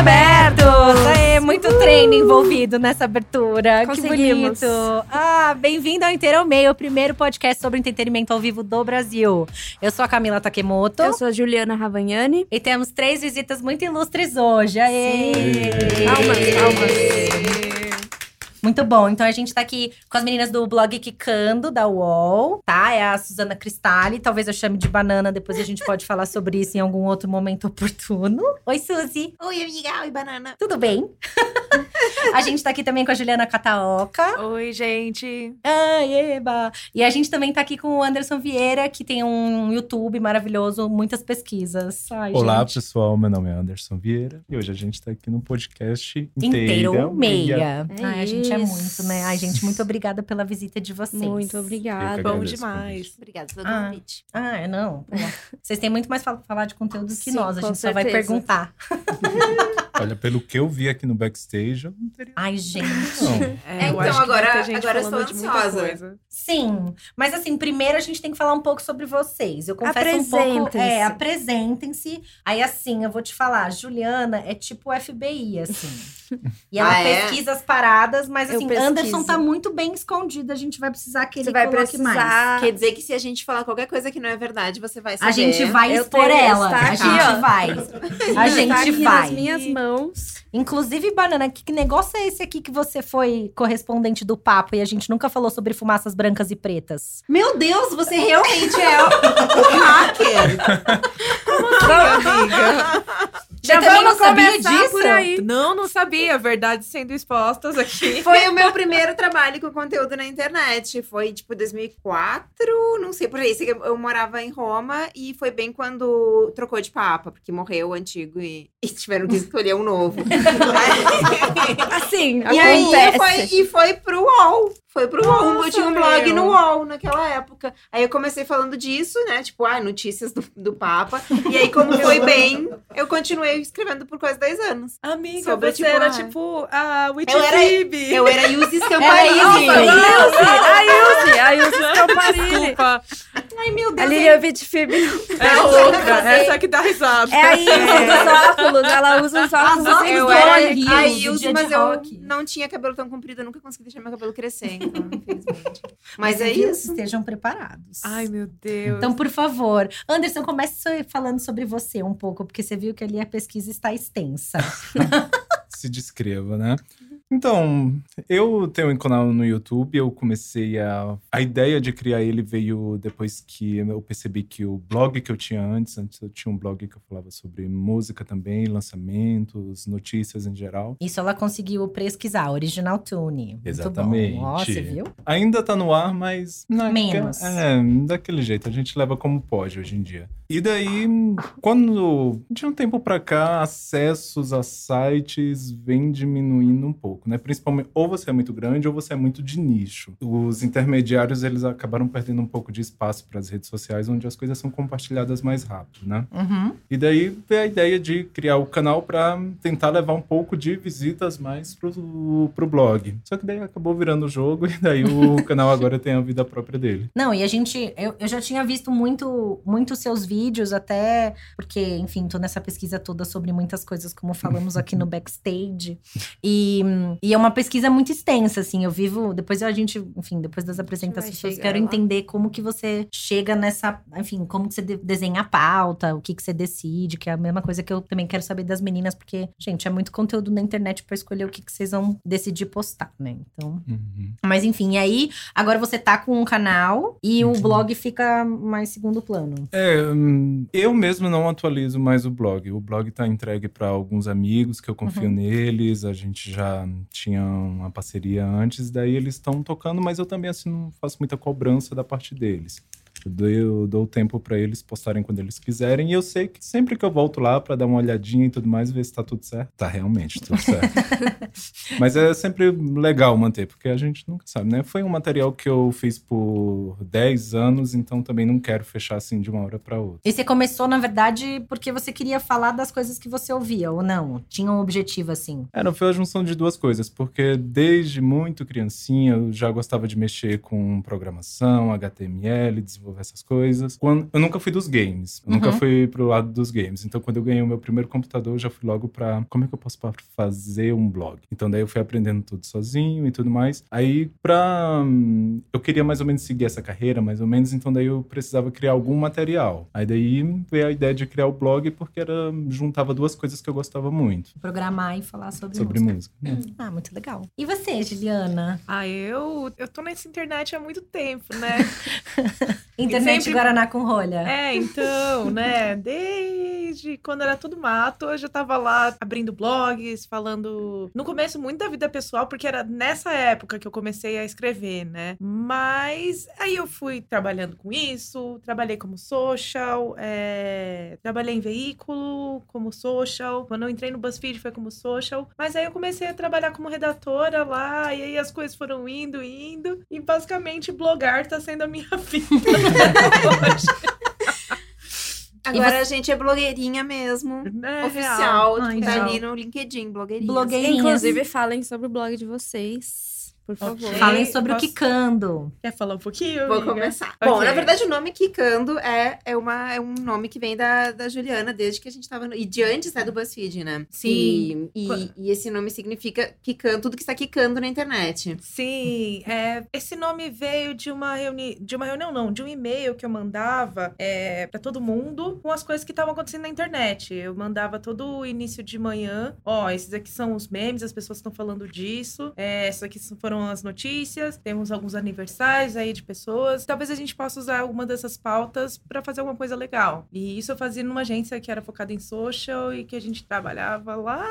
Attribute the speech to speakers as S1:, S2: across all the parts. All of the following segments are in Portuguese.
S1: abertos! Aê, muito treino envolvido nessa abertura. Que bonito. Ah, bem-vindo ao Inteiro ao Meio, o primeiro podcast sobre entretenimento ao vivo do Brasil. Eu sou a Camila Takemoto.
S2: Eu sou a Juliana Ravagnani.
S1: E temos três visitas muito ilustres hoje. Aê!
S2: Palmas, palmas.
S1: Muito bom. Então a gente tá aqui com as meninas do blog Kikando, da UOL, tá? É a Suzana Cristalli. Talvez eu chame de banana, depois a gente pode falar sobre isso em algum outro momento oportuno. Oi, Suzy.
S3: Oi, amiga. Oi, banana.
S1: Tudo bem? a gente tá aqui também com a Juliana Cataoca.
S2: Oi, gente.
S1: Ai, eba! E a gente também tá aqui com o Anderson Vieira, que tem um YouTube maravilhoso, muitas pesquisas. Ai,
S4: Olá,
S1: gente.
S4: pessoal. Meu nome é Anderson Vieira e hoje a gente tá aqui no podcast
S1: Inteiro
S4: Inteira
S1: ou meia.
S2: É
S1: Ai, a gente é
S2: isso.
S1: muito, né? Ai, gente, muito obrigada pela visita de vocês.
S2: Muito obrigada.
S3: Bom demais. Obrigada pelo
S1: Ah.
S3: convite.
S1: Ah, é, não. Vocês têm muito mais pra falar de conteúdo que
S2: Sim,
S1: nós. A gente só vai
S2: certeza.
S1: perguntar.
S4: Olha, pelo que eu vi aqui no backstage, eu não teria.
S1: Ai, gente.
S4: Não.
S3: É,
S5: eu
S3: então agora- agora eu
S5: muita
S3: ansiosa.
S1: Sim, mas assim, primeiro a gente tem que falar um pouco sobre vocês. Eu confesso um pouco.
S2: Apresentem-se.
S1: É, apresentem-se. Aí, assim, eu vou te falar, Juliana é tipo FBI, assim. E ela
S3: Ah, é?
S1: pesquisa as paradas, mas assim. Anderson tá muito bem escondido. A gente vai precisar que ele
S2: Você vai
S1: coloque mais.
S2: precisar.
S3: Quer dizer que se a gente falar qualquer coisa que não é verdade, você vai saber.
S1: A gente vai
S2: Eu
S1: expor ela.
S2: está
S1: A
S2: aqui,
S1: gente
S2: ó.
S1: vai. A
S2: Tá
S1: gente
S2: aqui
S1: vai.
S2: nas minhas mãos.
S1: Inclusive, Banana, que, que negócio é esse aqui que você foi correspondente do papo e a gente nunca falou sobre fumaças brancas e pretas?
S3: Meu Deus, você realmente é o hacker.
S5: Amiga.
S1: Já
S2: Já
S1: também não
S2: vamos
S1: sabia
S2: começar
S1: disso?
S2: por aí.
S5: Não, não sabia. Verdades sendo expostas aqui.
S3: Foi o meu primeiro trabalho com conteúdo na internet. Foi tipo 2004, não sei por aí. Eu morava em Roma e foi bem quando trocou de papa, porque morreu o antigo e, e tiveram que escolher um novo.
S2: Assim,
S3: E aí
S2: acontece.
S3: foi, e foi pro UOL. Foi pro UOL.
S5: Nossa,
S3: Eu tinha um blog
S5: meu.
S3: no UOL naquela época. Aí eu comecei falando disso, né? Tipo, ah, notícias do, do Papa. E aí, como foi bem, eu continuei escrevendo por quase 10 anos.
S5: Amiga,
S3: Sobre,
S5: você
S3: tipo,
S5: era
S3: ah,
S5: tipo a Witch
S3: eu era-. Eu era Yuzi
S1: Era
S3: Scamparini.
S1: Ilse.
S2: A Ilse, a Ilse Scamparini.
S5: Desculpa.
S1: Ai, meu
S2: A
S1: Deus.
S2: Lilian Vitfib.
S5: É outra. Essa que dá risada.
S2: É a Ilse dos óculos. Ela usa os óculos
S1: As óculos
S3: Eu era a mas eu
S1: rock.
S3: não tinha cabelo tão comprido. Eu nunca consegui deixar meu cabelo crescer, então, infelizmente. Mas
S1: Mas
S3: é
S1: viu?
S3: isso.
S1: Estejam preparados.
S5: Ai, meu Deus.
S1: Então, por favor, Anderson, comece falando sobre você um pouco, porque você viu que ali a pesquisa está extensa.
S4: Se descreva, né? Então, eu tenho um canal no YouTube, eu comecei a. A ideia de criar ele veio depois que eu percebi que o blog que eu tinha antes, antes eu tinha um blog que eu falava sobre música também, lançamentos, notícias em geral.
S1: Isso ela conseguiu pesquisar, Original Tune. Muito
S4: Exatamente.
S1: Bom. Ó, você viu?
S4: Ainda tá no ar, mas. naquela-
S1: Menos.
S4: É, daquele jeito. A gente leva como pode hoje em dia. E daí, quando. De um tempo pra cá, acessos a sites vem diminuindo um pouco, né? Principalmente, ou você é muito grande ou você é muito de nicho. Os intermediários, eles acabaram perdendo um pouco de espaço para as redes sociais, onde as coisas são compartilhadas mais rápido, né?
S1: Uhum.
S4: E daí veio a ideia de criar o canal para tentar levar um pouco de visitas mais pro, pro blog. Só que daí acabou virando o jogo e daí o canal agora tem a vida própria dele.
S1: Não, e a gente. Eu, eu já tinha visto muito, muito seus vídeos, até porque, enfim, tô nessa pesquisa toda sobre muitas coisas, como falamos aqui no backstage. E, e é uma pesquisa muito extensa, assim. Eu vivo. Depois a gente, enfim, depois das apresentações, eu quero
S2: lá.
S1: entender como que você chega nessa. Enfim, como que você de- desenha a pauta, o que que você decide, que é a mesma coisa que eu também quero saber das meninas, porque, gente, é muito conteúdo na internet pra escolher o que, que vocês vão decidir postar, né? Então.
S4: Uhum.
S1: Mas enfim, e aí agora você tá com um canal e o
S4: Uhum.
S1: blog fica mais segundo plano.
S4: É, hum, eu mesmo não atualizo mais o blog. O blog tá entregue para alguns amigos que eu confio
S1: Uhum.
S4: neles. A gente já tinha uma parceria antes, daí eles estão tocando, mas eu também assim não faço muita cobrança da parte deles. Eu dou, eu dou tempo para eles postarem quando eles quiserem. E eu sei que sempre que eu volto lá para dar uma olhadinha e tudo mais, ver se tá tudo certo. Tá realmente tudo certo. Mas é sempre legal manter, porque a gente nunca sabe, né? Foi um material que eu fiz por 10 anos, então também não quero fechar assim de uma hora para outra.
S1: E você começou, na verdade, porque você queria falar das coisas que você ouvia, ou não? Tinha um objetivo assim.
S4: Era, foi a junção de duas coisas, porque desde muito criancinha eu já gostava de mexer com programação, HTML, desenvolvimento desenvolver essas coisas. Quando, eu nunca fui dos games. Eu nunca
S1: Uhum.
S4: fui pro lado dos games. Então, quando eu ganhei o meu primeiro computador, eu já fui logo pra como é que eu posso fazer um blog. Então, daí eu fui aprendendo tudo sozinho e tudo mais. Aí, pra. hum, Eu queria mais ou menos seguir essa carreira, mais ou menos. Então, daí eu precisava criar algum material. Aí, daí veio a ideia de criar o blog, porque era juntava duas coisas que eu gostava muito
S1: Programar e falar sobre,
S4: sobre
S1: música.
S4: música.
S1: Ah, muito legal. E você, Juliana?
S5: Ah, eu, eu tô nessa internet há muito tempo, né?
S1: Internet
S5: sempre-
S1: Guaraná com rolha.
S5: É, então, né? Desde quando era tudo mato, eu já tava lá abrindo blogs, falando. No começo, muito da vida pessoal, porque era nessa época que eu comecei a escrever, né? Mas aí eu fui trabalhando com isso, trabalhei como social, é, trabalhei em veículo como social. Quando eu entrei no BuzzFeed foi como social. Mas aí eu comecei a trabalhar como redatora lá, e aí as coisas foram indo, indo. E basicamente blogar tá sendo a minha vida
S3: Agora a gente é blogueirinha mesmo.
S5: É
S3: Oficial.
S1: Ai,
S3: tipo, tá
S1: real.
S3: ali no LinkedIn, blogueirinha.
S1: Blogueirinhas.
S2: Inclusive, falem sobre o blog de vocês, por favor.
S5: Ok.
S1: Falem sobre
S5: Posso-
S1: o Kikando.
S5: Quer falar um pouquinho?
S3: Vou
S5: amiga?
S3: começar.
S5: Ok.
S3: Bom, na verdade, o nome Kikando é, é, uma, é um nome que vem da, da Juliana, desde que a gente tava. No, e de antes né, do BuzzFeed, né?
S5: Sim.
S3: E, e, e esse nome significa quicando, tudo que está quicando na internet.
S5: Sim, é, esse nome veio de uma reunião, de uma reunião não, de um e-mail que eu mandava é, para todo mundo com as coisas que estavam acontecendo na internet. Eu mandava todo o início de manhã, ó, esses aqui são os memes, as pessoas estão falando disso, é, essas aqui foram as notícias, temos alguns aniversários aí de pessoas. Talvez a gente possa usar alguma dessas pautas para fazer alguma coisa legal. E isso eu fazia numa agência que era focada em social e que a gente trabalhava lá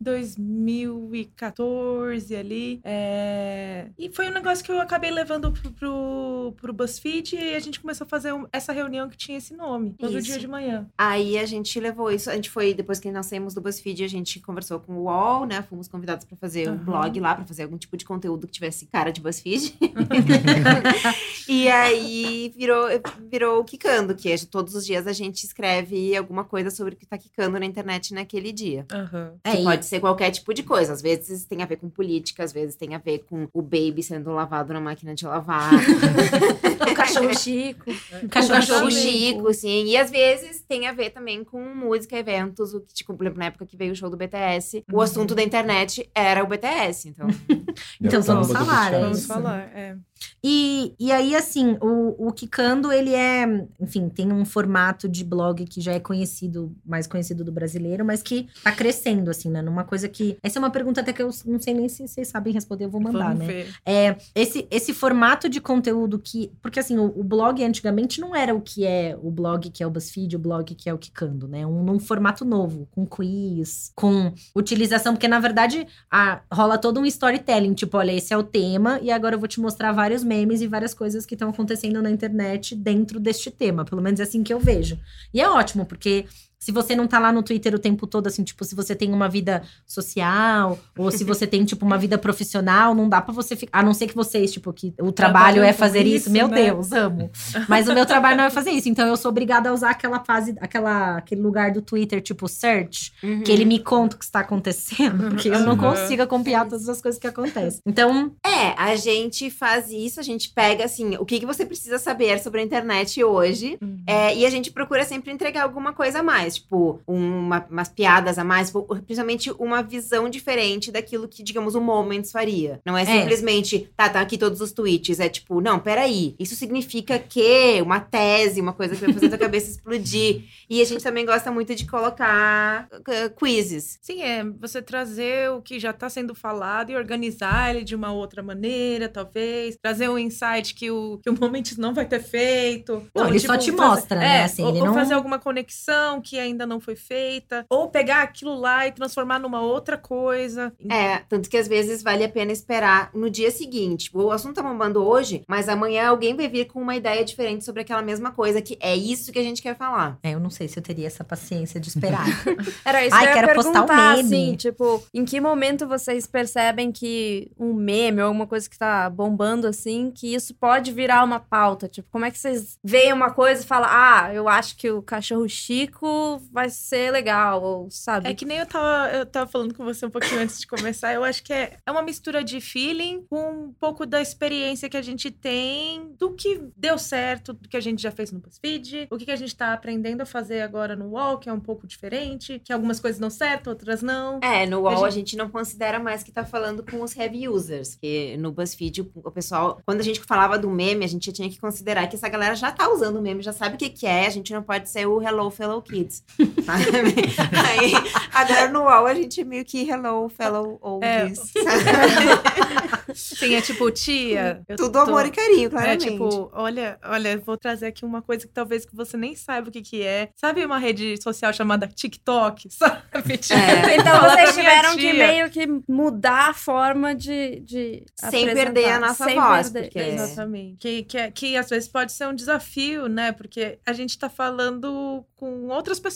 S5: 2014 ali. É, E foi um negócio que eu acabei levando pro, pro, pro BuzzFeed e a gente começou a fazer um- essa reunião que tinha esse nome. Todo
S3: Isso.
S5: dia de manhã.
S3: Aí a gente levou isso. A gente foi, depois que nós saímos do BuzzFeed, a gente conversou com o UOL, né? Fomos convidados para fazer um
S5: Aham.
S3: blog lá, para fazer algum tipo de conteúdo que tivesse cara de BuzzFeed. e aí virou, virou o Kikando, que é todos os dias a gente escreve alguma coisa sobre o que tá quicando na internet naquele dia.
S5: Aham.
S1: É,
S3: Que
S1: e-
S3: pode ser qualquer tipo de coisa. Às vezes tem a ver com política, às vezes tem a ver com o baby sendo lavado na máquina de lavar.
S2: O cachorro Chico.
S3: com
S1: Cachorro
S3: o cachorro
S1: Chico.
S3: Sim. E às vezes tem a ver também com música, eventos. O que, tipo, por exemplo, na época que veio o show do BTS, o
S5: Uhum.
S3: assunto da internet era o BTS. Então,
S1: Então vamos falar, é
S4: BTS.
S5: Vamos falar, é.
S1: E, e aí, assim, o, o Kikando, ele é, enfim, tem um formato de blog que já é conhecido, mais conhecido do brasileiro, mas que tá crescendo, assim, né? Numa coisa que. Essa é uma pergunta até que eu não sei nem se vocês sabem responder, eu vou mandar,
S5: Vamos
S1: né?
S5: ver.
S1: É, esse, esse formato de conteúdo que. Porque assim, o, o blog antigamente não era o que é o blog que é o BuzzFeed, o blog que é o Kikando, né? Um, num formato novo, com quiz, com utilização, porque na verdade a- rola todo um storytelling, tipo, olha, esse é o tema, e agora eu vou te mostrar vários memes e várias coisas que estão acontecendo na internet dentro deste tema. Pelo menos é assim que eu vejo. E é ótimo, porque. Se você não tá lá no Twitter o tempo todo, assim, tipo, se você tem uma vida social, ou se você tem, tipo, uma vida profissional, não dá pra você ficar. A não ser que vocês, tipo, que o trabalho é
S5: Trabalham com
S1: fazer isso,
S5: isso,
S1: meu
S5: né?
S1: Deus, amo. Mas o meu trabalho não é fazer isso. Então eu sou obrigada a usar aquela fase, aquela, aquele lugar do Twitter, tipo, search, que ele me conta o que está acontecendo, porque eu não
S5: Uhum.
S1: consigo acompanhar todas as coisas que acontecem. Então,
S3: é, a gente faz isso, a gente pega, assim, o que, que você precisa saber sobre a internet hoje.
S5: Uhum.
S3: É, e a gente procura sempre entregar alguma coisa a mais, tipo, uma- umas piadas a mais, tipo, principalmente uma visão diferente daquilo que, digamos, o Moments faria. Não é simplesmente, tá, tá aqui todos os tweets. É tipo, não, peraí, isso significa que uma tese, uma coisa que vai fazer tua cabeça explodir. E a gente também gosta muito de colocar uh, quizzes.
S5: Sim, é você trazer o que já está sendo falado e organizar ele de uma outra maneira, talvez. Trazer um insight que o, que o Moments não vai ter feito.
S1: Não,
S5: Ou,
S1: ele só te
S5: fazer-
S1: mostra, né,
S5: é,
S1: assim,
S5: ou,
S1: ele
S5: ou
S1: não-
S5: fazer alguma conexão que ainda não foi feita. Ou pegar aquilo lá e transformar numa outra coisa.
S3: É, tanto que às vezes vale a pena esperar no dia seguinte. O assunto tá bombando hoje, mas amanhã alguém vai vir com uma ideia diferente sobre aquela mesma coisa, que é isso que a gente quer falar.
S1: é, eu não sei se eu teria essa paciência de esperar.
S2: Era isso
S1: Ai,
S2: que eu ia
S1: quero postar um meme.
S2: assim, tipo, em que momento vocês percebem que um meme ou alguma coisa que tá bombando assim, que isso pode virar uma pauta? Tipo, como é que vocês veem uma coisa e falam, ah, eu acho que o cachorro Chico vai ser legal, ou sabe?
S5: É que nem eu tava, eu tava falando com você um pouquinho antes de começar. Eu acho que é, é uma mistura de feeling com um pouco da experiência que a gente tem, do que deu certo, do que a gente já fez no BuzzFeed, o que, que a gente tá aprendendo a fazer agora no UOL, que é um pouco diferente, que algumas coisas dão certo, outras não.
S3: É, no UOL
S5: A
S3: a gente não considera mais que tá falando com os heavy users, que no BuzzFeed o- pessoal, quando a gente falava do meme, a gente tinha que considerar que essa galera já tá usando o meme, já sabe o que que é, a gente não pode ser o Hello Fellow Kids, Aí, agora no UOL a gente é meio que Hello Fellow Oldies, sabe?
S5: Sim, é tipo, tia. eu
S3: Tudo
S5: tô-
S3: amor e carinho,
S5: É
S3: claramente.
S5: tipo, olha, olha, vou trazer aqui uma coisa que talvez que você nem saiba o que que é. Sabe uma rede social chamada TikTok? Sabe? Tipo,
S3: É.
S2: Então
S5: falar
S2: vocês tiveram que
S5: tia.
S2: meio que mudar a forma de. de
S3: Sem perder a nossa
S2: sem
S3: voz,
S2: perder-
S3: porque-
S2: Exato.
S5: Exatamente. Que, que, é- que às vezes pode ser um desafio, né? Porque a gente tá falando com outras pessoas,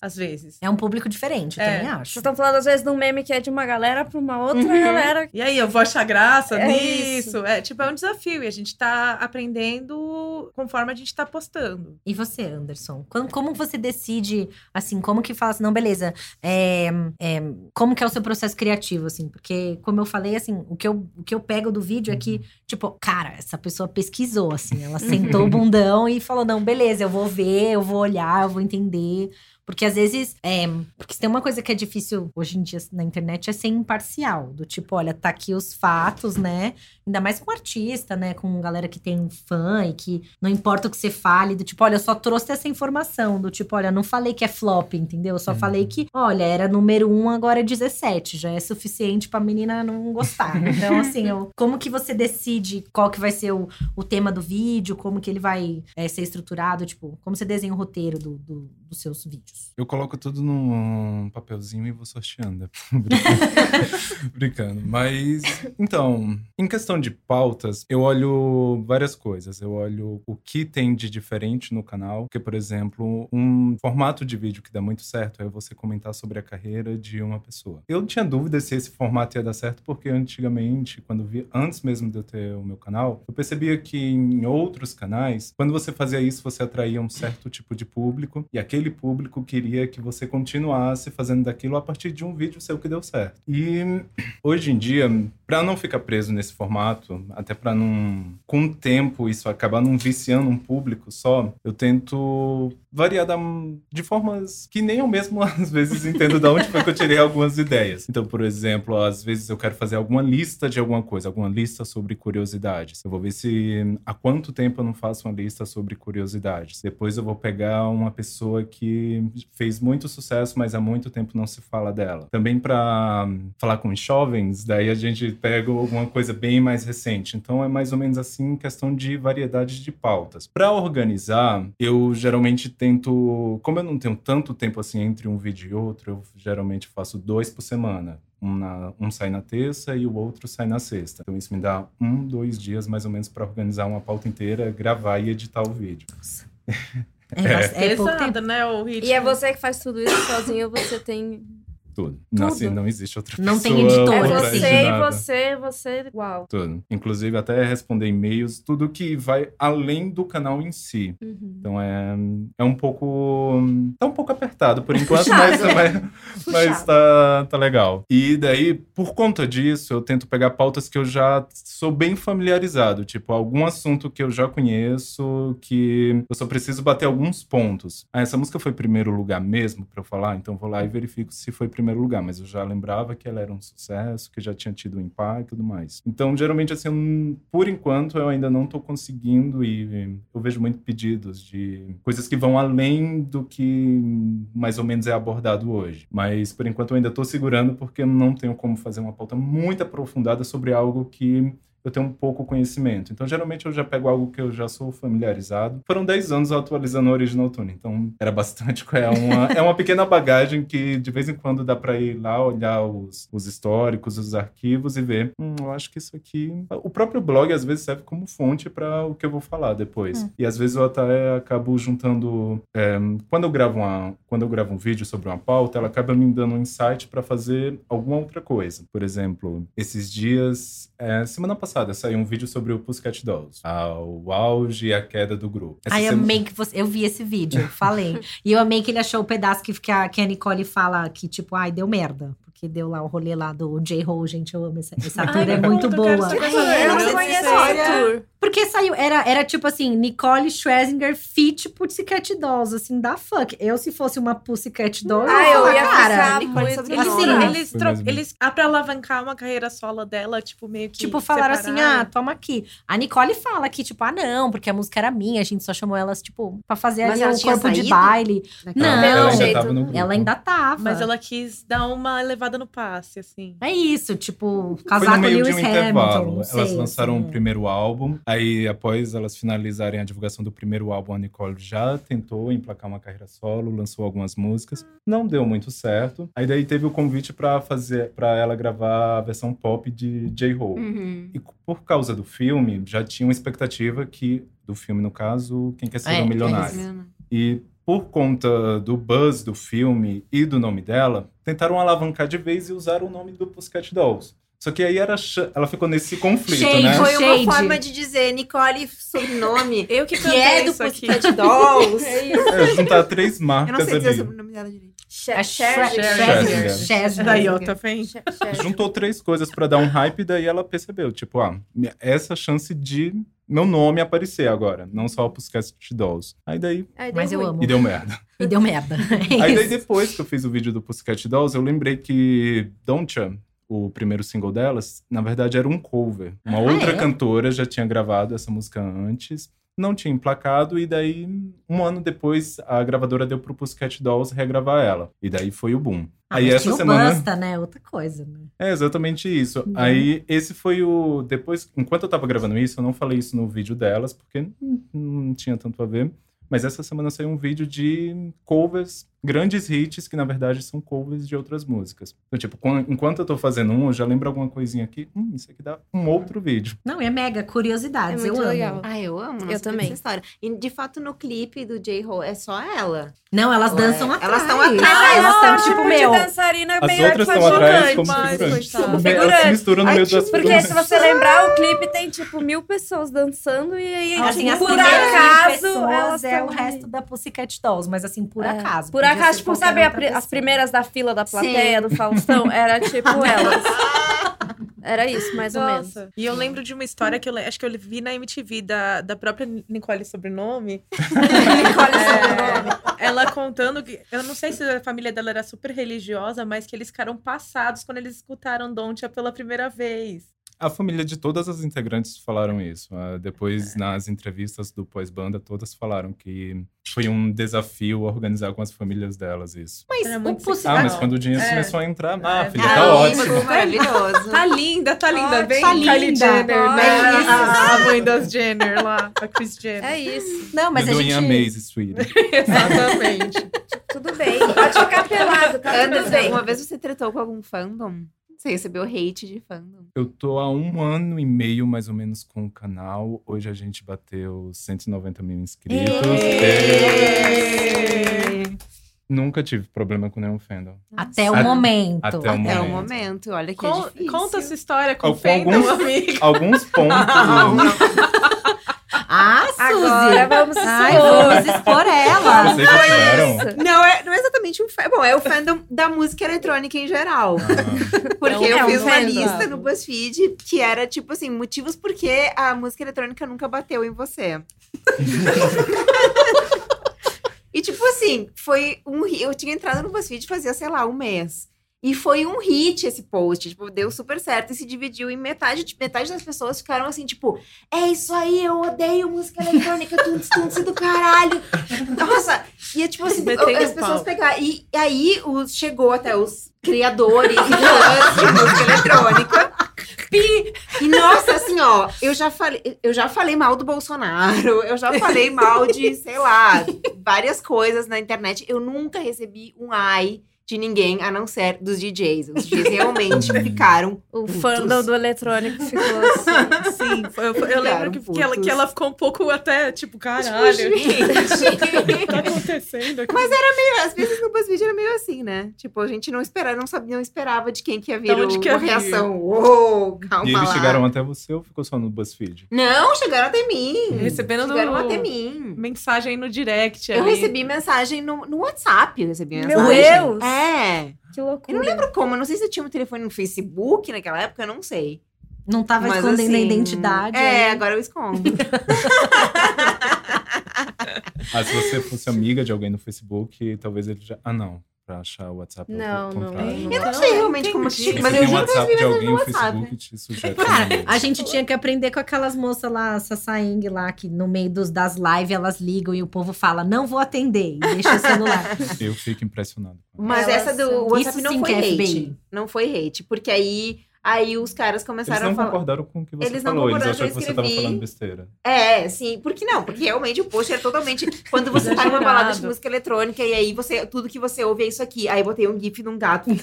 S5: às vezes.
S1: É um público diferente, eu
S5: É.
S1: também
S2: Vocês
S1: acho.
S2: estão falando, às vezes, de um meme que é de uma galera pra uma outra
S3: Uhum.
S2: galera.
S5: E aí, eu vou achar graça
S2: É
S5: nisso. É, tipo, é um desafio. E a gente tá aprendendo conforme a gente tá postando.
S1: E você, Anderson? Como, como você decide, assim, como que fala assim, não, beleza, é, é, como que é o seu processo criativo, assim? Porque, como eu falei, assim, o que eu, o que eu pego do vídeo é que, tipo, cara, essa pessoa pesquisou, assim, ela sentou o bundão e falou, não, beleza, eu vou ver, eu vou olhar, eu vou entender. Porque às vezes, é, porque se tem uma coisa que é difícil hoje em dia na internet é ser imparcial. Do tipo, olha, tá aqui os fatos, né? Ainda mais com artista, né? Com galera que tem fã e que não importa o que você fale, do tipo, olha, eu só trouxe essa informação. Do tipo, olha, não falei que é flop, entendeu? Eu só
S4: Uhum.
S1: falei que, olha, era número 1, agora é 17. Já é suficiente pra menina não gostar. Então, assim, eu, como que você decide qual que vai ser o, o tema do vídeo, como que ele vai é, ser estruturado, tipo, como você desenha o roteiro do- do- dos seus vídeos?
S4: Eu coloco tudo num papelzinho e vou sorteando. Brincando. Brincando. Mas, então, em questão de pautas, eu olho várias coisas. Eu olho o que tem de diferente no canal. Porque, por exemplo, um formato de vídeo que dá muito certo é você comentar sobre a carreira de uma pessoa. Eu tinha dúvida se esse formato ia dar certo, porque antigamente, quando vi, antes mesmo de eu ter o meu canal, eu percebia que em outros canais, quando você fazia isso, você atraía um certo tipo de público, e aquele público queria que você continuasse fazendo daquilo a partir de um vídeo seu que deu certo. E hoje em dia, para não ficar preso nesse formato, até para não com o tempo isso acabar não viciando um público só, eu tento variar de formas que nem eu mesmo às vezes entendo de onde foi que eu tirei algumas ideias. Então, por exemplo, às vezes eu quero fazer alguma lista de alguma coisa, alguma lista sobre curiosidades. Eu vou ver se há quanto tempo eu não faço uma lista sobre curiosidades. Depois eu vou pegar uma pessoa que fez muito sucesso, mas há muito tempo não se fala dela. Também para falar com os jovens, daí a gente pega alguma coisa bem mais recente. Então é mais ou menos assim, questão de variedade de pautas. Para organizar, eu geralmente tento, como eu não tenho tanto tempo assim entre um vídeo e outro, eu geralmente faço dois por semana. Um, na- um sai na terça e o outro sai na sexta. Então isso me dá um, dois dias mais ou menos para organizar uma pauta inteira, gravar e editar o vídeo.
S1: É, bast- é pouco tempo.
S5: Pesado, né? O ritmo.
S2: E é você que faz tudo isso sozinho, ou você tem.
S4: Tudo. Não,
S2: Tudo.
S4: assim, não existe outra
S1: Não
S4: pessoa.
S1: tem editor,
S2: É você e você, você. Uau.
S4: Tudo. Inclusive, até responder e-mails, tudo que vai além do canal em si.
S2: Uhum.
S4: Então é, é um pouco. Tá um pouco apertado por enquanto,
S2: Puxado,
S4: mas,
S2: né?
S4: mas,
S2: Puxado.
S4: tá, tá legal. E daí, por conta disso, eu tento pegar pautas que eu já sou bem familiarizado. Tipo, algum assunto que eu já conheço, que eu só preciso bater alguns pontos. Ah, essa música foi primeiro lugar mesmo pra eu falar? Então vou lá e verifico se foi primeiro lugar. Mas eu já lembrava que ela era um sucesso, que já tinha tido um impacto e tudo mais. Então, geralmente, assim, eu- por enquanto, eu ainda não tô conseguindo e eu vejo muito pedidos de coisas que vão além do que mais ou menos é abordado hoje. Mas, por enquanto, eu ainda tô segurando porque não tenho como fazer uma pauta muito aprofundada sobre algo que eu tenho um pouco conhecimento. Então, geralmente, eu já pego algo que eu já sou familiarizado. Foram 10 anos atualizando o Original Tune, então era bastante. É uma, é uma pequena bagagem que, de vez em quando, dá para ir lá, olhar os, os históricos, os arquivos e ver, hum, eu acho que isso aqui... O próprio blog, às vezes, serve como fonte para o que eu vou falar depois. E, às vezes, eu até acabo juntando... é, quando, eu gravo uma, quando eu gravo um vídeo sobre uma pauta, ela acaba me dando um insight para fazer alguma outra coisa. Por exemplo, esses dias... é, semana passada, passada saiu um vídeo sobre o Pussycat Dolls. Ah, o auge e a queda do grupo. Essa
S1: Ai, eu
S4: semana-
S1: amei que você. Eu vi esse vídeo, falei. e eu amei que ele achou o pedaço que, que, a, que a Nicole fala que, tipo, ai, deu merda. Porque deu lá o rolê lá do J-Ho, gente. Eu amo essa, essa tour,
S5: Ai,
S1: é muito
S5: eu quero
S1: boa.
S3: Ai,
S5: essa
S3: eu não conheço
S5: Essa.
S1: Porque saiu, era, era tipo assim, Nicole Scherzinger feat Pussycat Dolls, assim, da fuck. Eu, se fosse uma Pussycat Doll,
S2: Ah, eu ia
S1: cara.
S2: muito...
S1: Assim,
S5: Eles,
S4: Foi
S5: eles, tro- eles ah, pra alavancar uma carreira solo dela, tipo, meio que.
S1: Tipo, falaram assim,
S5: separaram.
S1: ah, toma aqui. A Nicole fala que, tipo, ah, não, porque a música era minha, a gente só chamou elas, tipo, pra fazer
S3: Mas
S1: ali corpo de
S3: saído?
S1: baile.
S3: Daquela-
S1: Não,
S4: ela ainda.
S1: Ela ainda tava.
S5: Mas ela quis dar uma elevada no passe, assim.
S1: É isso, tipo, casar com Lewis
S4: um
S1: Hamilton.
S4: intervalo.
S1: não
S4: Elas
S1: sei,
S4: lançaram
S1: assim,
S4: o primeiro álbum. Aí, após elas finalizarem a divulgação do primeiro álbum, a Nicole já tentou emplacar uma carreira solo, lançou algumas músicas. Não deu muito certo. Aí daí teve o convite pra fazer, para ela gravar a versão pop de J-Ho.
S3: Uhum.
S4: E por causa do filme, já tinha uma expectativa que do filme no caso, quem quer ser
S1: É,
S4: um
S1: é
S4: milionário. E por conta do buzz do filme e do nome dela, tentaram alavancar de vez e usaram o nome do Pussycat Dolls. Só que aí era ela ficou nesse conflito,
S1: Shade,
S4: né?
S3: Foi
S1: Shade.
S3: uma forma de dizer Nicole sobrenome,
S5: Eu que
S3: que é do
S5: isso.
S3: Pussycat Dolls.
S4: É, juntar três
S3: Eu
S4: marcas
S3: não sei dizer o
S4: ali.
S3: sobrenome dela direito.
S1: É.
S5: Daí, ó, tá vendo?
S4: Juntou três coisas pra dar um hype, e daí ela percebeu, tipo, ah, essa chance de meu nome aparecer agora, não só o Pussycat Dolls. Aí daí,
S2: Aí deu
S1: Mas eu amo.
S4: e deu merda.
S1: E deu merda. É
S4: Aí daí depois que eu fiz o vídeo do Pussycat Dolls, eu lembrei que Don'tcha, o primeiro single delas, na verdade era um cover. Uma
S1: Ah,
S4: outra
S1: é?
S4: cantora já tinha gravado essa música antes, não tinha emplacado, e daí, um ano depois, a gravadora deu pro Pussycat Dolls regravar ela. E daí foi o boom.
S1: Ah,
S4: Aí essa semana.
S1: Basta, né? Outra coisa, né?
S4: É exatamente isso.
S1: Uhum.
S4: Aí esse foi o. Depois, enquanto eu tava gravando isso, eu não falei isso no vídeo delas, porque não, não tinha tanto a ver. Mas essa semana saiu um vídeo de covers, grandes hits, que na verdade são covers de outras músicas. Então, tipo, quan- enquanto eu tô fazendo um, eu já lembro alguma coisinha aqui. Hum, isso aqui dá um outro vídeo.
S1: Não, é mega curiosidades.
S2: É
S1: eu amo.
S2: legal.
S3: Ah, eu amo. não
S2: Eu também.
S3: história. E de fato, no clipe do J-Ho é só ela.
S1: Não, elas
S3: Ué,
S1: dançam
S3: elas
S1: atrás.
S3: tão atrás.
S1: Ah, elas estão tipo,
S2: de
S1: meu.
S2: dançarina
S4: As
S2: meio
S4: outras estão atrás como
S2: mas,
S4: figurantes.
S2: coitado.
S4: Elas se
S2: Figurante.
S4: misturam no
S3: Ai,
S4: meio
S3: que
S4: das
S2: Porque
S4: figurantes.
S2: se você lembrar, o clipe tem, tipo, mil pessoas dançando e aí,
S1: Assim,
S2: tipo,
S1: as
S2: por acaso,
S1: pessoas
S2: elas
S1: é o resto da Pussycat Dolls, mas assim, por
S2: É.
S1: acaso.
S2: Por Acaso,
S1: ser
S2: tipo, sabe a as primeiras da fila da plateia do Faustão? Era tipo elas. Era isso, mais ou menos.
S5: Nossa. E eu lembro de uma história que eu acho que eu vi na MTV da, da própria Nicole Sobrenome. É, ela contando que. Eu não sei se a família dela era super religiosa, mas que eles ficaram passados quando eles escutaram Don'tia pela primeira vez.
S4: A família de todas as integrantes falaram isso. Ah, depois, nas entrevistas do pós-banda, todas falaram que foi um desafio organizar com as famílias delas isso.
S1: Mas
S5: Era muito
S1: Pussy...
S4: Ah, mas quando o dinheiro
S5: É.
S4: começou a entrar, ah,
S5: É.
S4: filha,
S3: Ah,
S4: tá
S3: isso,
S4: ótimo.
S3: maravilhoso.
S5: Tá linda, tá linda. Bem
S1: Tá
S5: Kylie
S1: linda.
S5: Jenner, né?
S2: Olha isso.
S5: A, a mãe das Jenner lá, a Chris Jenner.
S2: É isso.
S1: Não, mas a
S4: doing
S1: gente...
S4: amazing, sweetie.
S5: Exatamente.
S2: Tudo bem. Pode ficar pelado, tá
S3: Anderson,
S2: bem.
S3: uma vez você tretou com algum fandom? Você recebeu hate de fandom?
S4: Eu tô há um ano e meio, mais ou menos, com o canal. Hoje a gente bateu 190 mil inscritos.
S1: Ê!
S4: Nunca tive problema com nenhum fandom.
S1: Até o
S4: Até-
S1: momento.
S4: até o
S3: Até o
S4: momento.
S3: momento, olha que
S5: Con-
S3: é difícil.
S5: conta essa história com
S4: Com
S5: o fandom,
S4: alguns-
S5: amiga.
S4: Alguns pontos.
S1: Ah, Suzy!
S2: Agora vamos
S1: Ai, vamos expor ela.
S4: Vocês tiveram?
S3: Não é, não é exatamente um fandom. Bom, é o fandom da música eletrônica em geral.
S4: Ah,
S3: Porque
S2: É um
S3: eu fiz uma
S2: fandom.
S3: lista no BuzzFeed que era tipo assim, motivos por que a música eletrônica nunca bateu em você. e tipo assim, foi um. Eu tinha entrado no BuzzFeed fazia, sei lá, um mês. E foi um hit esse post, tipo, deu super certo e se dividiu em metade, metade das pessoas ficaram assim, tipo, é isso aí, eu odeio música eletrônica, tunts, tunts do caralho. Nossa, e é tipo assim,
S5: Metendo
S3: as pessoas pegaram. E, e aí os, chegou até os criadores e fãs de música eletrônica. Pi! E nossa, assim, ó, eu já falei, eu já falei mal do Bolsonaro, eu já falei mal de, sei lá, várias coisas na internet. Eu nunca recebi um ai de ninguém a não ser dos DJs. Os DJs realmente ficaram.
S2: O
S3: Putos.
S2: fandom do eletrônico ficou assim.
S5: Sim, foi- eu, eu lembro que, que, ela, que ela ficou um pouco até, tipo, caralho, o que
S3: Gente.
S5: tá acontecendo aqui?
S3: Mas era meio, às vezes no BuzzFeed era meio assim, né? Tipo, a gente não esperava, não sabia, não esperava de quem que ia vir
S5: onde
S3: o-
S5: que
S3: a reação. Uou, calma
S4: E eles
S3: lá.
S4: chegaram até você ou ficou só no BuzzFeed?
S3: Não, chegaram até mim.
S5: Recebendo do-
S3: chegaram até mim.
S5: Mensagem no direct
S3: Eu recebi mensagem no, no WhatsApp. Eu recebi
S2: Meu
S3: mensagem.
S2: Deus!
S3: É.
S2: Que
S3: Eu
S2: loucura.
S3: não lembro como. Eu não sei se eu tinha um telefone no Facebook naquela época, eu não sei.
S1: Não tava
S3: Mas,
S1: escondendo a
S3: assim,
S1: identidade.
S3: É,
S1: aí.
S3: agora eu escondo.
S4: Ah, se você fosse amiga de alguém no Facebook, talvez ele já. Ah, não. Pra achar o WhatsApp.
S2: Não, não.
S3: Eu não sei realmente como chega,
S4: Mas
S3: mas eu
S4: tem
S3: juro que eu
S4: WhatsApp de alguém
S3: no WhatsApp.
S4: Facebook te sugere.
S1: Cara, a gente tinha que aprender com aquelas moças lá, Sassaeng lá, que no meio dos, das lives elas ligam e o povo fala, não vou atender, e deixa o celular.
S4: Eu fico impressionado.
S3: Mas
S2: Elas
S3: essa do WhatsApp
S1: Isso
S3: não
S1: sim
S3: foi
S1: que é
S3: hate. Não foi hate. Porque aí, aí os caras
S4: Eles
S3: começaram
S4: não
S3: a falar.
S4: concordaram com o que você
S3: Eles não
S4: falou. Eles
S3: concordaram,
S4: acharam que
S3: eu
S4: você tava
S3: escrevi.
S4: falando besteira.
S3: É, sim. Porque não? Porque realmente o post é totalmente. Quando você tá numa balada de música eletrônica e aí você. Tudo que você ouve é isso aqui. Aí botei um GIF de um gato.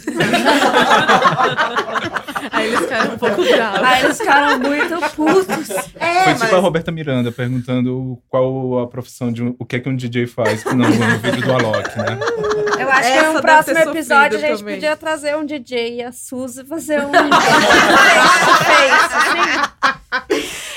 S5: Aí eles ficaram um pouco bravos.
S2: Aí eles ficaram muito putos.
S3: É,
S4: Foi
S3: mas.
S4: tipo a Roberta Miranda perguntando qual a profissão de um, o que é que um DJ faz no, no vídeo do Alok, né?
S2: Eu acho que no
S5: deve
S2: próximo episódio a gente
S5: também.
S2: podia trazer um DJ e a Suzy fazer um assim.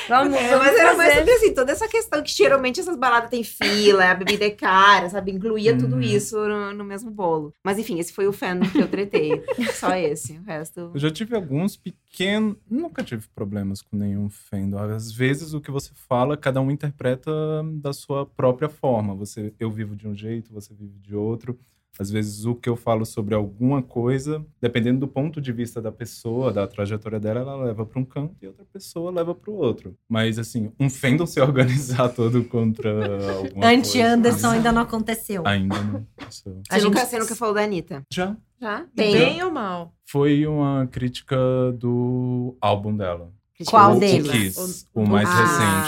S2: Vamos,
S3: É,
S2: vamos
S3: mas era mais sobre assim, toda essa questão que geralmente essas baladas têm fila, a bebida é cara, sabe? Incluía tudo
S4: Uhum.
S3: isso no, no mesmo bolo. Mas enfim, esse foi o fandom que eu tretei. Só esse. O resto.
S4: Eu já tive alguns pequenos. Nunca tive problemas com nenhum fandom. Às vezes o que você fala, cada um interpreta da sua própria forma. Você, eu vivo de um jeito, você vive de outro. Às vezes o que eu falo sobre alguma coisa, dependendo do ponto de vista da pessoa, da trajetória dela, ela leva para um canto e outra pessoa leva para o outro. Mas assim, um fandom se organizar todo contra alguma coisa.
S1: Anti-Anderson ainda não aconteceu.
S4: Ainda não. aconteceu.
S1: A
S3: Você, nunca,
S1: gente-
S3: você nunca falou da Anitta?
S4: Já
S3: Já?
S5: Bem ou mal?
S4: foi uma crítica do álbum dela.
S1: Qual
S4: o,
S1: deles?
S4: O Kiss, o mais
S3: Ah.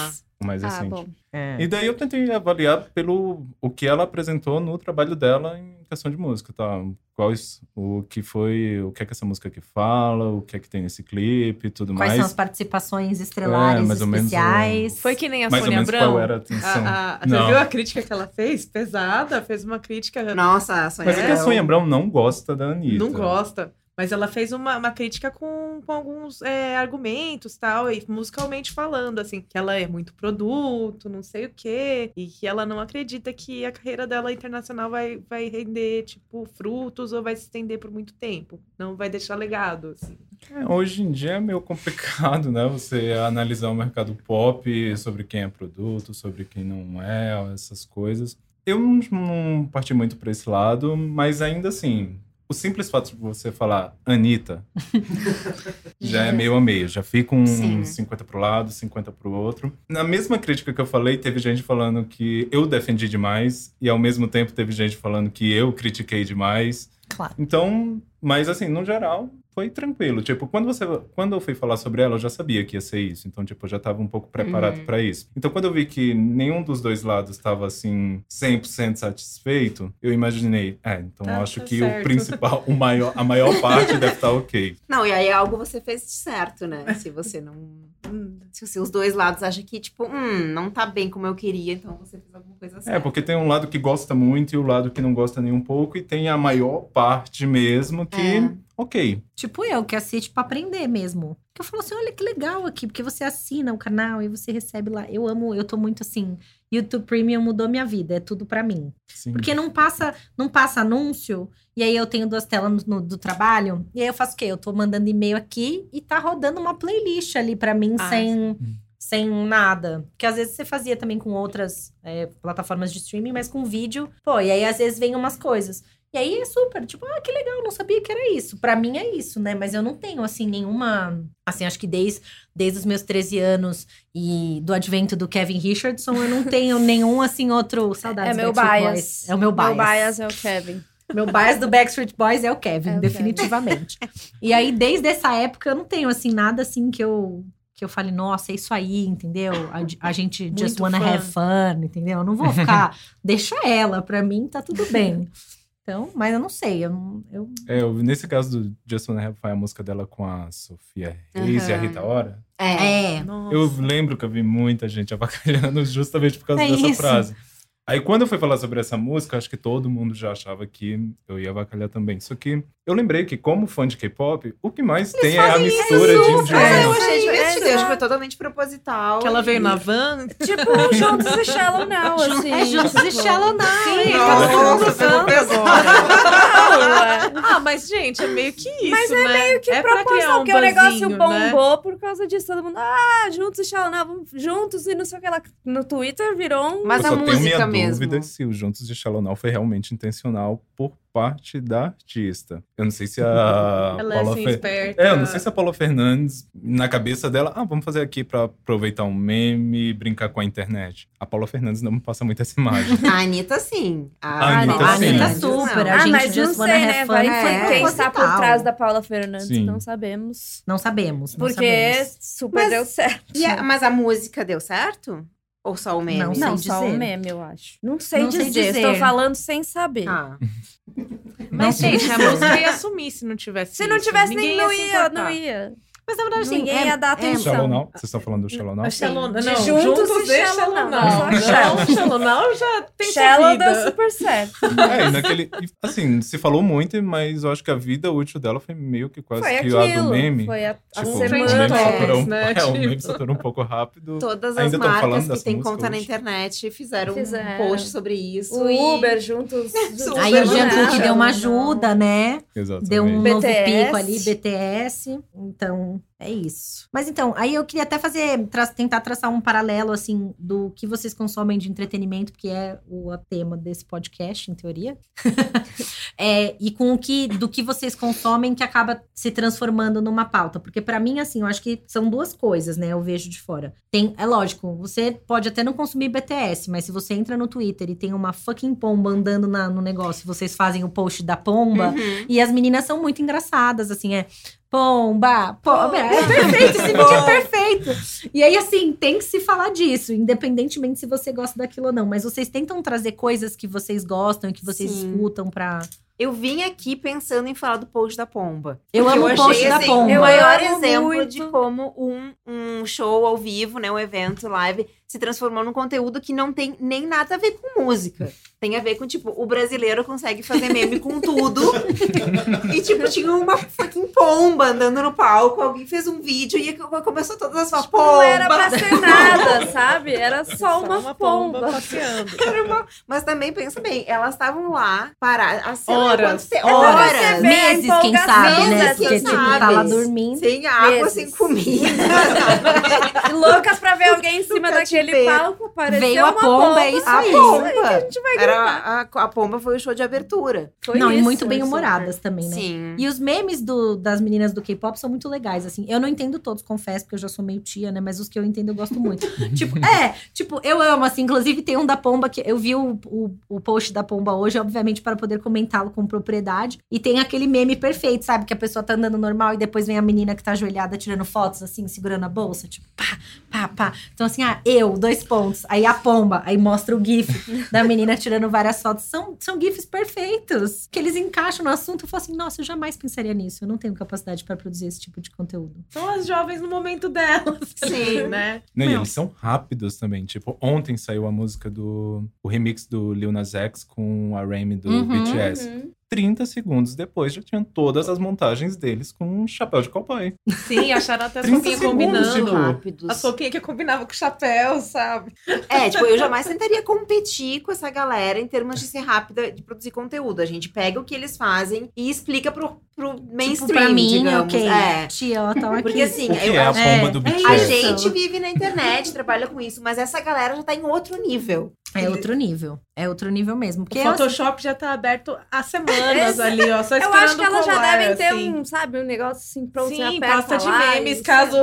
S4: recente. Mais
S2: Ah,
S4: recente.
S2: bom.
S4: E daí eu tentei avaliar pelo o que ela apresentou no trabalho dela em questão de música, tá? Quais o que foi, o que é que essa música aqui fala, o que é que tem nesse clipe e tudo
S1: Quais
S4: mais.
S1: são as participações estrelares,
S4: É, mais ou menos,
S1: especiais?
S5: Foi que nem a
S4: mais ou
S5: Sônia
S4: menos
S5: Abrão.
S4: qual era a atenção.
S5: A- a- você
S4: Não.
S5: viu a crítica que ela fez? Pesada, fez uma crítica.
S3: Nossa, a Sônia
S4: Mas é que a. Sônia Abrão não gosta da Anitta.
S5: Não gosta. Mas ela fez uma, uma crítica com, com alguns é, argumentos tal, e musicalmente falando, assim, que ela é muito produto, não sei o quê, e que ela não acredita que a carreira dela internacional vai, vai render, tipo, frutos ou vai se estender por muito tempo. Não vai deixar legado, assim.
S4: É, hoje em dia é meio complicado, né? Você analisar o mercado pop sobre quem é produto, sobre quem não é, essas coisas. Eu não, não parti muito para esse lado, mas ainda assim, o simples fato de você falar Anitta já é meio a meio. Já fica um
S3: Sim.
S4: 50 pro lado, 50 pro outro. Na mesma crítica que eu falei, teve gente falando que eu defendi demais, e ao mesmo tempo teve gente falando que eu critiquei demais.
S1: Claro.
S4: Então, mas assim, no geral, foi tranquilo. Tipo, quando você quando eu fui falar sobre ela, eu já sabia que ia ser isso. Então, tipo, eu já tava um pouco preparado
S3: Uhum.
S4: pra isso. Então, quando eu vi que nenhum dos dois lados estava assim 100% satisfeito, eu imaginei, é, então
S5: Tá-
S4: eu acho
S5: tá
S4: que
S5: certo.
S4: o principal, o maior, a maior parte deve estar OK.
S3: Não, e aí algo você fez de certo, né? Se você não.
S5: Hum,
S3: Se os seus dois lados acham que, tipo, hum, não tá bem como eu queria, então você fez alguma coisa certa.
S4: É, porque tem um lado que gosta muito e o lado que não gosta nem um pouco e tem a maior parte mesmo que
S3: É.
S4: OK.
S1: Tipo eu, que assiste pra aprender mesmo. Que eu falo assim, olha que legal aqui, porque você assina o canal e você recebe lá. Eu amo, eu tô muito assim, YouTube Premium mudou minha vida, é tudo pra mim.
S4: Sim.
S1: Porque não passa, não passa anúncio, e aí eu tenho duas telas no- no- do trabalho, e aí eu faço o quê? Eu tô mandando e-mail aqui e tá rodando uma playlist ali pra mim
S5: Ah,
S1: sem, sem nada. Que às vezes você fazia também com outras é, plataformas de streaming, mas com vídeo. Pô, e aí às vezes vem umas coisas. E aí é super, tipo, ah, que legal, não sabia que era isso. Pra mim é isso, né? Mas eu não tenho, assim, nenhuma. Assim, acho que desde, desde os meus 13 anos e do advento do Kevin Richardson, eu não tenho nenhum, assim, outro. Saudades
S2: É meu
S1: Backstreet
S2: bias.
S1: Boys. É o meu bias.
S2: Meu bias é o Kevin.
S1: Meu bias do Backstreet Boys é o Kevin,
S2: É o
S1: definitivamente. E aí, desde essa época, eu não tenho, assim, nada assim que eu. Que eu fale, nossa, é isso aí, entendeu? A, a gente just
S5: Muito
S1: wanna
S5: fã.
S1: have fun, entendeu? Eu não vou ficar, deixa ela, pra mim tá tudo bem. Então, mas eu não sei. Eu, não- eu
S4: É, eu- nesse caso do Just Wanna Have Fun, a música dela com a Sofia Reis e a. Rita Ora,
S3: É.
S1: é.
S4: Eu lembro que eu vi muita gente avacalhando justamente por causa
S1: É
S4: dessa
S1: isso.
S4: frase. Aí quando eu fui falar sobre essa música, acho que todo mundo já achava que eu ia avacalhar também. Só que eu lembrei que, como fã de K-pop, o que mais tem é a mistura de
S3: Mas eu
S4: idiomas.
S3: achei divertido. Eu acho que foi totalmente proposital.
S5: Que ela veio
S3: E-
S5: na van.
S2: Tipo, Juntos e Shallow Now, assim.
S1: É juntos e. Shallow Now.
S5: Sim,
S3: Nossa,
S5: mundo
S3: pegou
S5: usando
S3: pesado.
S5: agora. Ah, mas, gente, é meio que isso,
S2: Mas é
S5: né?
S2: meio que
S5: é
S2: proporção,
S5: um
S2: porque o negócio
S5: buzzinho, né?
S2: bombou por causa disso. Todo mundo, ah, juntos e Shallow Now, vamos juntos e não sei o que lá. No Twitter virou um...
S3: Mas
S4: eu
S3: a música mesmo.
S4: dúvida se o Juntos de Shallow Now foi realmente intencional por parte da artista. Eu não sei se a
S5: Ela é
S4: Paula
S5: assim,
S4: Fer-
S5: esperta.
S4: É, eu não sei se a Paula Fernandes, na cabeça dela, ah, vamos fazer aqui pra aproveitar um meme e brincar com a internet. A Paula Fernandes não me passa muito essa imagem.
S3: A Anitta, sim.
S4: A Anitta,
S1: A
S4: sim.
S1: Anitta super.
S3: não.
S1: A
S2: ah,
S1: gente
S2: mas
S1: Just
S2: não sei,
S1: Have
S2: né? Vai quem está por trás da Paula Fernandes,
S4: Sim.
S2: não sabemos.
S1: Não sabemos. Não
S2: Porque
S1: sabemos.
S2: super
S3: Mas-
S2: deu certo.
S3: E a- mas a música deu certo? Ou só o meme?
S1: Não
S2: Não, só
S1: dizer.
S2: um meme, eu acho. Não sei,
S1: Não sei
S2: dizer.
S1: dizer.
S2: Estou falando sem saber.
S3: Ah.
S5: Mas,
S1: Não
S5: gente, a
S1: dizer.
S5: música ia sumir se não tivesse
S2: Se não
S5: isso.
S2: tivesse,
S5: Ninguém
S2: nem não
S5: se
S2: ia, não ia.
S1: Mas na verdade, assim,
S2: Ninguém
S1: é-
S2: ia dar
S1: é-
S2: atenção.
S4: Shallow Now? Vocês estão falando do Shallow Now?
S5: A Shallow, não,
S2: juntos
S5: juntos,
S2: e Shallow Now.
S5: Now.
S2: Só
S5: Não,
S2: Shallow.
S5: Shallow Now já tem
S2: Shallow deu super certo.
S4: É, e naquele. Assim, se falou muito, mas eu acho que a vida útil dela foi meio que quase
S2: Foi
S4: que a do
S2: aquilo.
S4: meme.
S2: Foi a, a
S4: Tipo, o
S5: semana.
S4: meme
S2: semana.
S4: saturou um,
S5: né?
S4: é, o
S5: Tipo.
S4: meme saturou um pouco rápido.
S3: Todas as
S4: Ainda
S3: marcas que têm conta na
S4: hoje?
S3: internet fizeram,
S2: Fizeram.
S3: um post sobre isso.
S2: O
S3: e-
S2: Uber juntos.
S3: Super
S1: Aí o Jungkook
S3: Now.
S1: deu uma ajuda, né?
S4: Exatamente.
S1: Deu um novo pico ali, BTS. Então, é isso. Mas então, aí eu queria até fazer, tra- tentar traçar um paralelo, assim, do que vocês consomem de entretenimento, porque é o tema desse podcast, em teoria. É, e com o que, do que vocês consomem que acaba se transformando numa pauta. Porque pra mim, assim, eu acho que são duas coisas, né? Eu vejo de fora. Tem, é lógico, você pode até não consumir BTS, mas se você entra no Twitter e tem uma fucking pomba andando na- no negócio, vocês fazem o post da pomba,
S3: Uhum.
S1: e as meninas são muito engraçadas, assim, é pomba, pomba. É perfeito, esse vídeo é perfeito. E aí, assim, tem que se falar disso, independentemente se você gosta daquilo ou não. Mas vocês tentam trazer coisas que vocês gostam e que vocês
S3: Sim.
S1: escutam pra.
S3: Eu vim aqui pensando em falar do post da Pomba.
S1: Eu amo o post da
S3: assim,
S1: pomba.
S3: O maior exemplo
S2: muito.
S3: de como um, um show ao vivo, né, um evento live, se transformou num conteúdo que não tem nem nada a ver com música. Tem a ver com, tipo, o brasileiro consegue fazer meme com tudo. e, tipo, tinha uma fucking pomba andando no palco. Alguém fez um vídeo e começou todas as suas pombas.
S2: Não era pra ser nada, sabe? Era só uma, pomba.
S5: passeando.
S3: Era uma- Mas também, pensa bem, elas estavam lá paradas. a sei lá
S5: Horas.
S3: quanto tempo-
S1: Horas,
S2: Você vê a
S1: meses, quem sabe, né?
S3: Meses,
S1: Porque,
S3: quem
S1: tipo,
S3: sabe?
S1: tá lá dormindo.
S3: Sem água,
S2: Meses.
S3: sem comida.
S2: Loucas pra ver alguém em cima daquele palco. Apareceu
S1: Veio a
S2: uma
S1: pomba, é isso
S3: a
S1: aí.
S3: pomba.
S2: A gente vai
S3: Era,
S2: gritar.
S3: a, a pomba foi o show de abertura.
S2: Foi
S1: não, e
S2: isso,
S1: muito bem humoradas também, né?
S3: Sim.
S1: E os memes do- das meninas do K-pop são muito legais, assim. Eu não entendo todos, confesso, porque eu já sou meio tia, né? Mas os que eu entendo eu gosto muito. tipo, é, tipo, eu amo, assim. Inclusive, tem um da Pomba que eu vi o, o, o post da Pomba hoje, obviamente, para poder comentá-lo com propriedade. E tem aquele meme perfeito, sabe? Que a pessoa tá andando normal e depois vem a menina que tá ajoelhada tirando fotos, assim, segurando a bolsa. Tipo, pá, pá, pá. Então, assim, ah, eu, dois pontos. Aí a Pomba, aí mostra o GIF da menina tirando várias fotos. São, são GIFs perfeitos. Que eles encaixam no assunto. Eu falo assim, nossa, eu jamais pensaria nisso. Eu não tenho capacidade para produzir esse tipo de conteúdo.
S5: São as jovens no momento delas.
S3: Sim.
S5: né?
S4: Não, e eles são rápidos também. Tipo, ontem saiu a música do. O remix do Lil Nas X com a Remy do
S1: Uhum,
S4: BTS.
S2: Uhum.
S4: 30 segundos depois já tinham todas as montagens deles com um chapéu de cowboy.
S5: Sim, acharam até as
S4: 30
S5: roupinhas
S4: segundos,
S5: combinando.
S4: tipo,
S3: rápidos.
S5: As roupinhas que combinavam com o chapéu, sabe?
S3: É, tipo, eu jamais tentaria competir com essa galera em termos de ser rápida de produzir conteúdo. A gente pega o que eles fazem e explica pro, pro mainstream,
S1: tipo, pra mim,
S3: digamos.
S1: ok.
S3: É.
S1: Tia, tava
S3: Porque
S1: aqui.
S3: assim,
S4: O que
S3: eu,
S4: é a
S3: a,
S1: é,
S4: do
S1: é
S4: BTS?
S3: a gente vive na internet, trabalha com isso, mas essa galera já tá em outro nível.
S1: É outro nível. É outro nível mesmo. Porque
S5: o Photoshop já tá aberto há semanas ali, ó. Só
S2: Eu
S5: esperando
S2: acho que elas já devem ter
S5: assim.
S2: um, sabe, um negócio assim pronto.
S5: Sim, pasta de
S2: lá
S5: memes,
S2: e-
S5: caso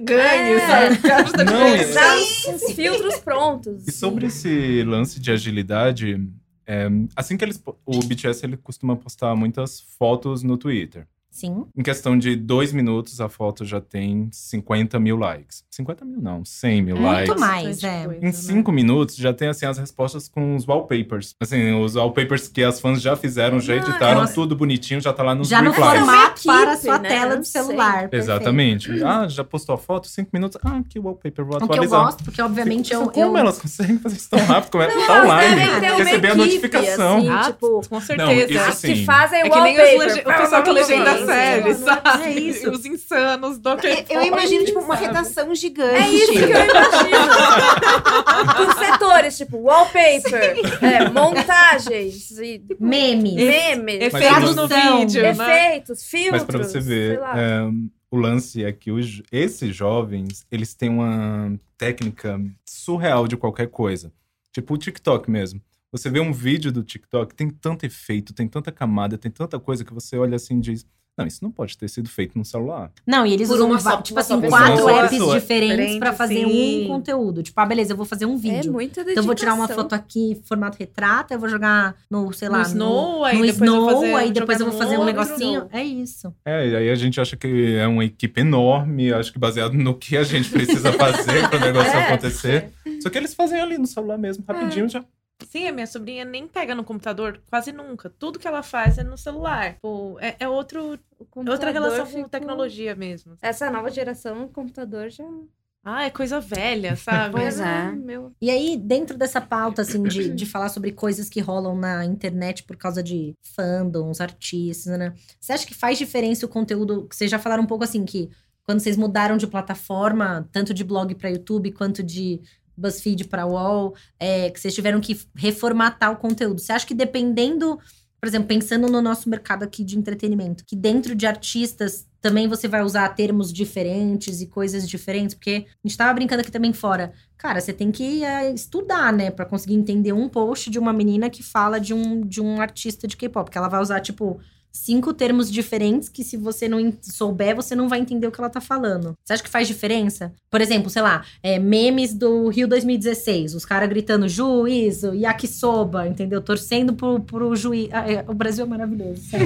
S5: ganhe,
S2: É.
S5: sabe? Pasta de
S4: Não,
S2: Já os os filtros prontos.
S4: E sobre esse lance de agilidade, é, assim que eles. O BTS ele costuma postar muitas fotos no Twitter.
S1: Sim.
S4: Em questão de dois minutos, a foto já tem 50 mil likes. 50 mil não, 100 mil
S1: Muito
S4: likes.
S1: mais,
S5: Bastante
S1: é.
S5: coisa,
S4: Em
S5: né?
S4: cinco minutos já tem assim as respostas com os wallpapers. Assim, os wallpapers que as fãs já fizeram, já
S2: Ah,
S4: editaram,
S1: nossa.
S4: tudo bonitinho, já tá lá nos
S1: Já no
S4: replies.
S1: formato
S2: Uma
S1: para a sua
S2: né?
S1: tela
S2: Não sei.
S1: celular. perfeito.
S4: Exatamente. Ah, já postou a foto? Cinco minutos. Ah, que wallpaper, vou
S1: O que eu
S4: atualizar.
S1: gosto, porque obviamente eu,
S4: Como
S1: eu,
S4: elas conseguem fazer isso tão rápido? Como é?
S2: Não,
S4: tá online. Receber a notificação.
S2: assim,
S5: Ah,
S2: tipo,
S5: com certeza.
S4: isso sim.
S2: que fazem
S5: É que nem os
S2: wallpaper.
S5: o pessoal que legenda série,
S2: sim.
S5: sabe?
S1: É isso.
S5: Os insanos do
S3: Eu,
S5: K-pop.
S3: eu imagino, tipo, uma redação gigante.
S2: É isso que eu imagino. Por setores, tipo, wallpaper, é, montagens, e
S1: memes.
S2: memes,
S4: Mas
S5: Efeitos no vídeo, né?
S2: efeitos, filtros.
S4: Mas pra você ver, é, o lance é que os, esses jovens, eles têm uma técnica surreal de qualquer coisa. Tipo o TikTok mesmo. Você vê um vídeo do TikTok, tem tanto efeito, tem tanta camada, tem tanta coisa que você olha assim e diz: Não, isso não pode ter sido feito no celular.
S1: Não, e eles
S3: Por
S1: usam,
S3: só-
S1: tipo assim, quatro apps
S4: Pessoa.
S1: diferentes
S5: Diferente,
S1: pra fazer
S5: sim.
S1: um conteúdo. Tipo, ah, beleza, eu vou fazer um
S2: É
S1: vídeo.
S2: muita
S1: Então eu vou tirar uma
S2: dedicação.
S1: foto aqui, formato retrato, eu vou jogar no, sei lá,
S5: No Snow, aí
S1: no
S5: depois eu vou
S1: Snow,
S5: fazer-
S1: aí depois eu vou
S5: no
S1: fazer um negocinho. É isso.
S4: É, e aí a gente acha que é uma equipe enorme, acho que baseado no que a gente precisa fazer para o negócio
S2: É,
S4: acontecer. Só que eles fazem ali no celular mesmo, rapidinho já.
S5: Sim, a minha sobrinha nem pega no computador quase nunca. Tudo que ela faz é no celular. Pô, é, é outro, é outra relação com
S2: ficou-
S5: tecnologia mesmo.
S2: Essa nova geração, o computador já.
S5: Ah, é coisa velha, sabe?
S3: Pois é.
S2: Meu...
S1: E aí, dentro dessa pauta, assim, de, de falar sobre coisas que rolam na internet por causa de fandoms, artistas, né? Você acha que faz diferença o conteúdo? Vocês já falaram um pouco assim que quando vocês mudaram de plataforma, tanto de blog para YouTube quanto de BuzzFeed para Wall, é, que vocês tiveram que reformatar o conteúdo. Você acha que dependendo, por exemplo, pensando no nosso mercado aqui de entretenimento, que dentro de artistas também você vai usar termos diferentes e coisas diferentes? Porque a gente tava brincando aqui também fora. Cara, você tem que é, estudar, né? Pra conseguir entender um post de uma menina que fala de um, de um artista de K-pop. Porque ela vai usar, tipo, cinco termos diferentes que se você não souber, você não vai entender o que ela tá falando. Você acha que faz diferença? Por exemplo, sei lá, é, memes do Rio 2016. Os caras gritando juízo, yakisoba, entendeu? Torcendo pro, pro juiz. Ah, é, o Brasil é maravilhoso.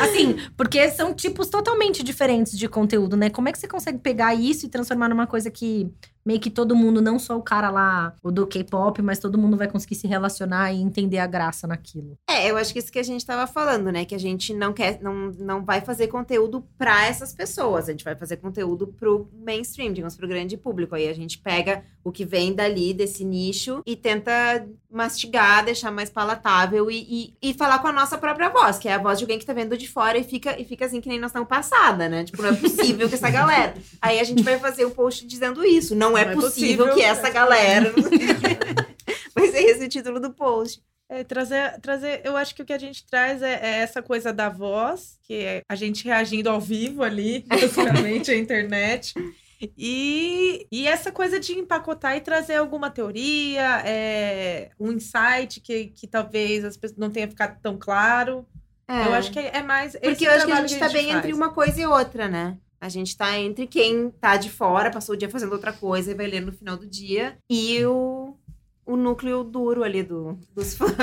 S1: Assim, porque são tipos totalmente diferentes de conteúdo, né? Como é que você consegue pegar isso e transformar numa coisa que meio que todo mundo, não só o cara lá, o do K-pop, mas todo mundo vai conseguir se relacionar e entender a graça naquilo?
S3: É, eu acho que isso que a gente tava falando, né? Que a gente não quer, não, não vai fazer conteúdo pra essas pessoas. A gente vai fazer conteúdo pro mainstream, digamos, pro grande público. Aí a gente pega o que vem dali, desse nicho, e tenta mastigar, deixar mais palatável e, e, e falar com a nossa própria voz, que é a voz de alguém que tá vendo de fora e fica, e fica assim que nem nós estamos passada, né? Tipo, não é possível que essa galera. Aí a gente vai fazer um post dizendo isso. Não é,
S5: Não é
S3: possível,
S5: possível
S3: que essa galera. vai ser esse o título do post.
S5: É, trazer, trazer, eu acho que o que a gente traz é, é essa coisa da voz, que é a gente reagindo ao vivo ali, basicamente, à internet. E, e essa coisa de empacotar e trazer alguma teoria, é, um insight que, que talvez as pessoas não tenha ficado tão claro.
S3: É.
S5: Eu acho que é mais.
S3: Porque eu acho que a gente tá bem
S5: faz.
S3: entre uma coisa e outra, né? A gente tá entre quem tá de fora, passou o dia fazendo outra coisa e vai ler no final do dia, e o, o núcleo duro ali do, dos fãs.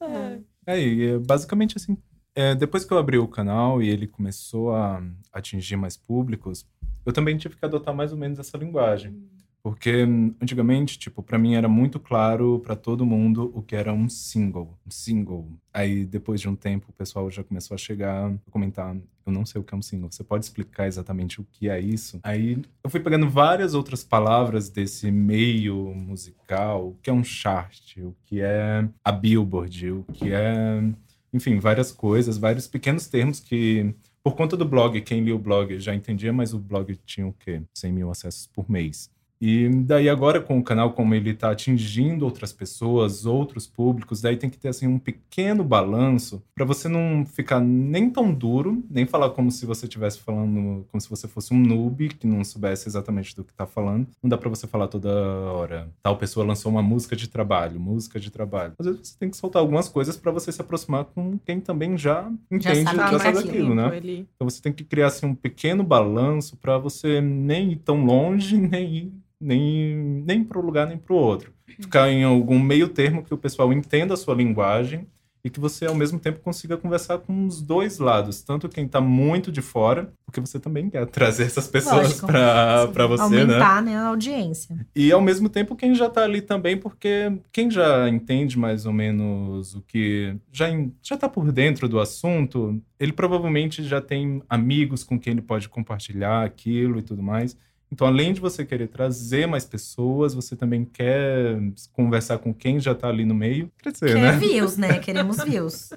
S5: É.
S4: É, e é basicamente assim, é, depois que eu abri o canal e ele começou a atingir mais públicos, eu também tive que adotar mais ou menos essa linguagem. Porque hum, antigamente, tipo, pra mim era muito claro pra todo mundo o que era um single, um single. Aí depois de um tempo o pessoal já começou a chegar a comentar, eu não sei o que é um single, você pode explicar exatamente o que é isso? Aí eu fui pegando várias outras palavras desse meio musical, o que é um chart, o que é a Billboard, o que é, enfim, várias coisas, vários pequenos termos que por conta do blog, quem lia o blog já entendia, mas o blog tinha o quê? 100 mil acessos por mês. E daí agora com o canal, como ele está atingindo outras pessoas, outros públicos, daí tem que ter assim um pequeno balanço para você não ficar nem tão duro, nem falar como se você estivesse falando, como se você fosse um noob que não soubesse exatamente do que está falando. Não dá para você falar toda hora. Tal pessoa lançou uma música de trabalho, música de trabalho. Às vezes você tem que soltar algumas coisas para você se aproximar com quem também já entende
S1: sabe
S4: o
S1: o
S4: que
S1: que
S4: é sabe
S1: aquilo.
S4: né?
S5: Ele-
S4: Então você tem que criar assim, um pequeno balanço para você nem ir tão longe, nem ir nem, nem para um lugar nem para o outro. Ficar em algum meio termo que o pessoal entenda a sua linguagem e que você ao mesmo tempo consiga conversar com os dois lados, tanto quem tá muito de fora, porque você também quer trazer essas pessoas para você, né?
S1: Aumentar né, a audiência.
S4: E ao mesmo tempo quem já tá ali também, porque quem já entende mais ou menos o que já já tá por dentro do assunto, ele provavelmente já tem amigos com quem ele pode compartilhar aquilo e tudo mais. Então, além de você querer trazer mais pessoas, você também quer conversar com quem já tá ali no meio, crescer,
S1: Quer
S4: né?
S1: views, né? Queremos views.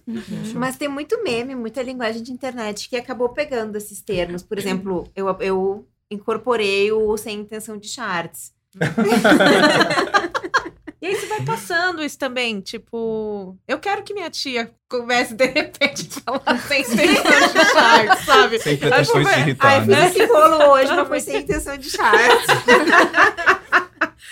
S3: Mas tem muito meme, muita linguagem de internet que acabou pegando esses termos. Por exemplo, eu, eu incorporei o sem intenção de charts.
S5: Vai passando isso também, tipo, eu quero que minha tia comece de repente a falar sem intenção de charts, sabe?
S4: Sem pretensões de
S3: Aí
S4: irritar,
S3: fiz
S4: né?
S3: esse rolo hoje, mas foi sem intenção de charts.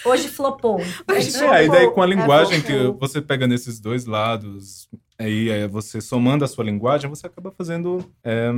S1: Hoje flopou.
S3: Hoje
S4: É, e daí com a
S3: É,
S4: linguagem que
S3: flopou.
S4: você pega nesses dois lados, aí é, você somando a sua linguagem, você acaba fazendo é,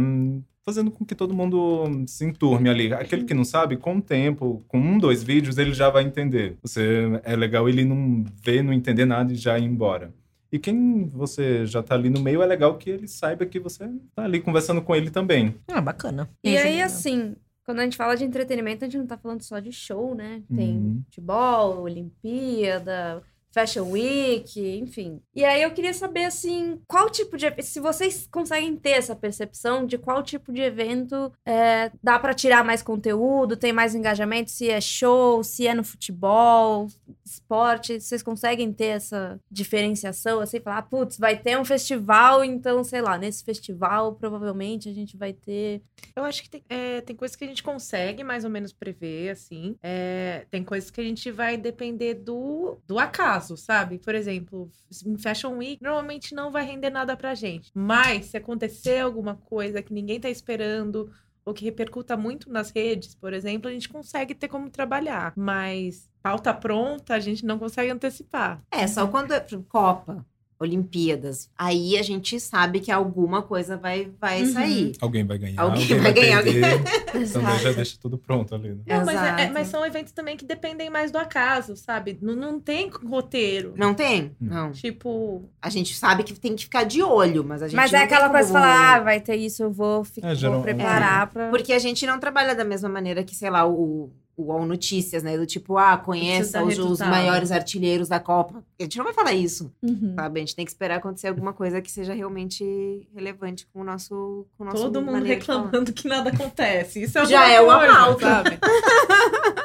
S4: fazendo com que todo mundo se enturme ali. Aquele que não sabe, com o tempo, com um, dois vídeos, ele já vai entender. Você é legal ele não ver, não entender nada e já ir embora. E quem você já tá ali no meio, é legal que ele saiba que você tá ali conversando com ele também.
S1: Ah, bacana.
S2: E
S1: Esse é
S2: aí,
S1: legal.
S2: assim, quando a gente fala de entretenimento, a gente não tá falando só de show, né? Tem
S4: Uhum.
S2: futebol, Olimpíada, Fashion Week, enfim. E aí eu queria saber, assim, qual tipo de... Se vocês conseguem ter essa percepção de qual tipo de evento é, dá pra tirar mais conteúdo, tem mais engajamento, se é show, se é no futebol, esporte, vocês conseguem ter essa diferenciação, assim, falar, ah, putz, vai ter um festival, então, sei lá, nesse festival provavelmente a gente vai ter
S5: Eu acho que tem, é, tem coisas que a gente consegue mais ou menos prever, assim. É, tem coisas que a gente vai depender do, do acaso, sabe? Por exemplo, em Fashion Week, normalmente não vai render nada pra gente. Mas se acontecer alguma coisa que ninguém tá esperando, ou que repercuta muito nas redes, por exemplo, a gente consegue ter como trabalhar. Mas pauta pronta, a gente não consegue antecipar.
S3: É, só quando é Copa, Olimpíadas. Aí a gente sabe que alguma coisa vai, vai
S2: Uhum.
S3: sair.
S4: Alguém vai ganhar,
S3: Alguém
S4: alguém,
S3: vai
S4: vai,
S3: ganhar,
S4: perder.
S3: alguém-
S4: Também já deixa tudo pronto ali. Né?
S5: Não, mas, é- é- mas são eventos também que dependem mais do acaso, sabe? Não, não tem roteiro.
S3: Não tem?
S4: Não.
S3: Não.
S5: Tipo,
S3: A gente sabe que tem que ficar de olho, mas a gente
S2: Mas
S3: não
S2: é aquela coisa de falar, ah, vai ter isso, eu vou, fi-
S4: É,
S2: vou preparar pra.
S3: Porque a gente não trabalha da mesma maneira que, sei lá, o, o All Notícias, né? Do tipo, ah, conheça os, os maiores artilheiros da Copa. A gente não vai falar isso,
S2: Uhum.
S3: sabe? A gente tem que esperar acontecer alguma coisa que seja realmente relevante com o nosso com o nosso
S5: todo mundo reclamando que nada acontece. Isso é
S3: Já é uma pauta.
S5: sabe?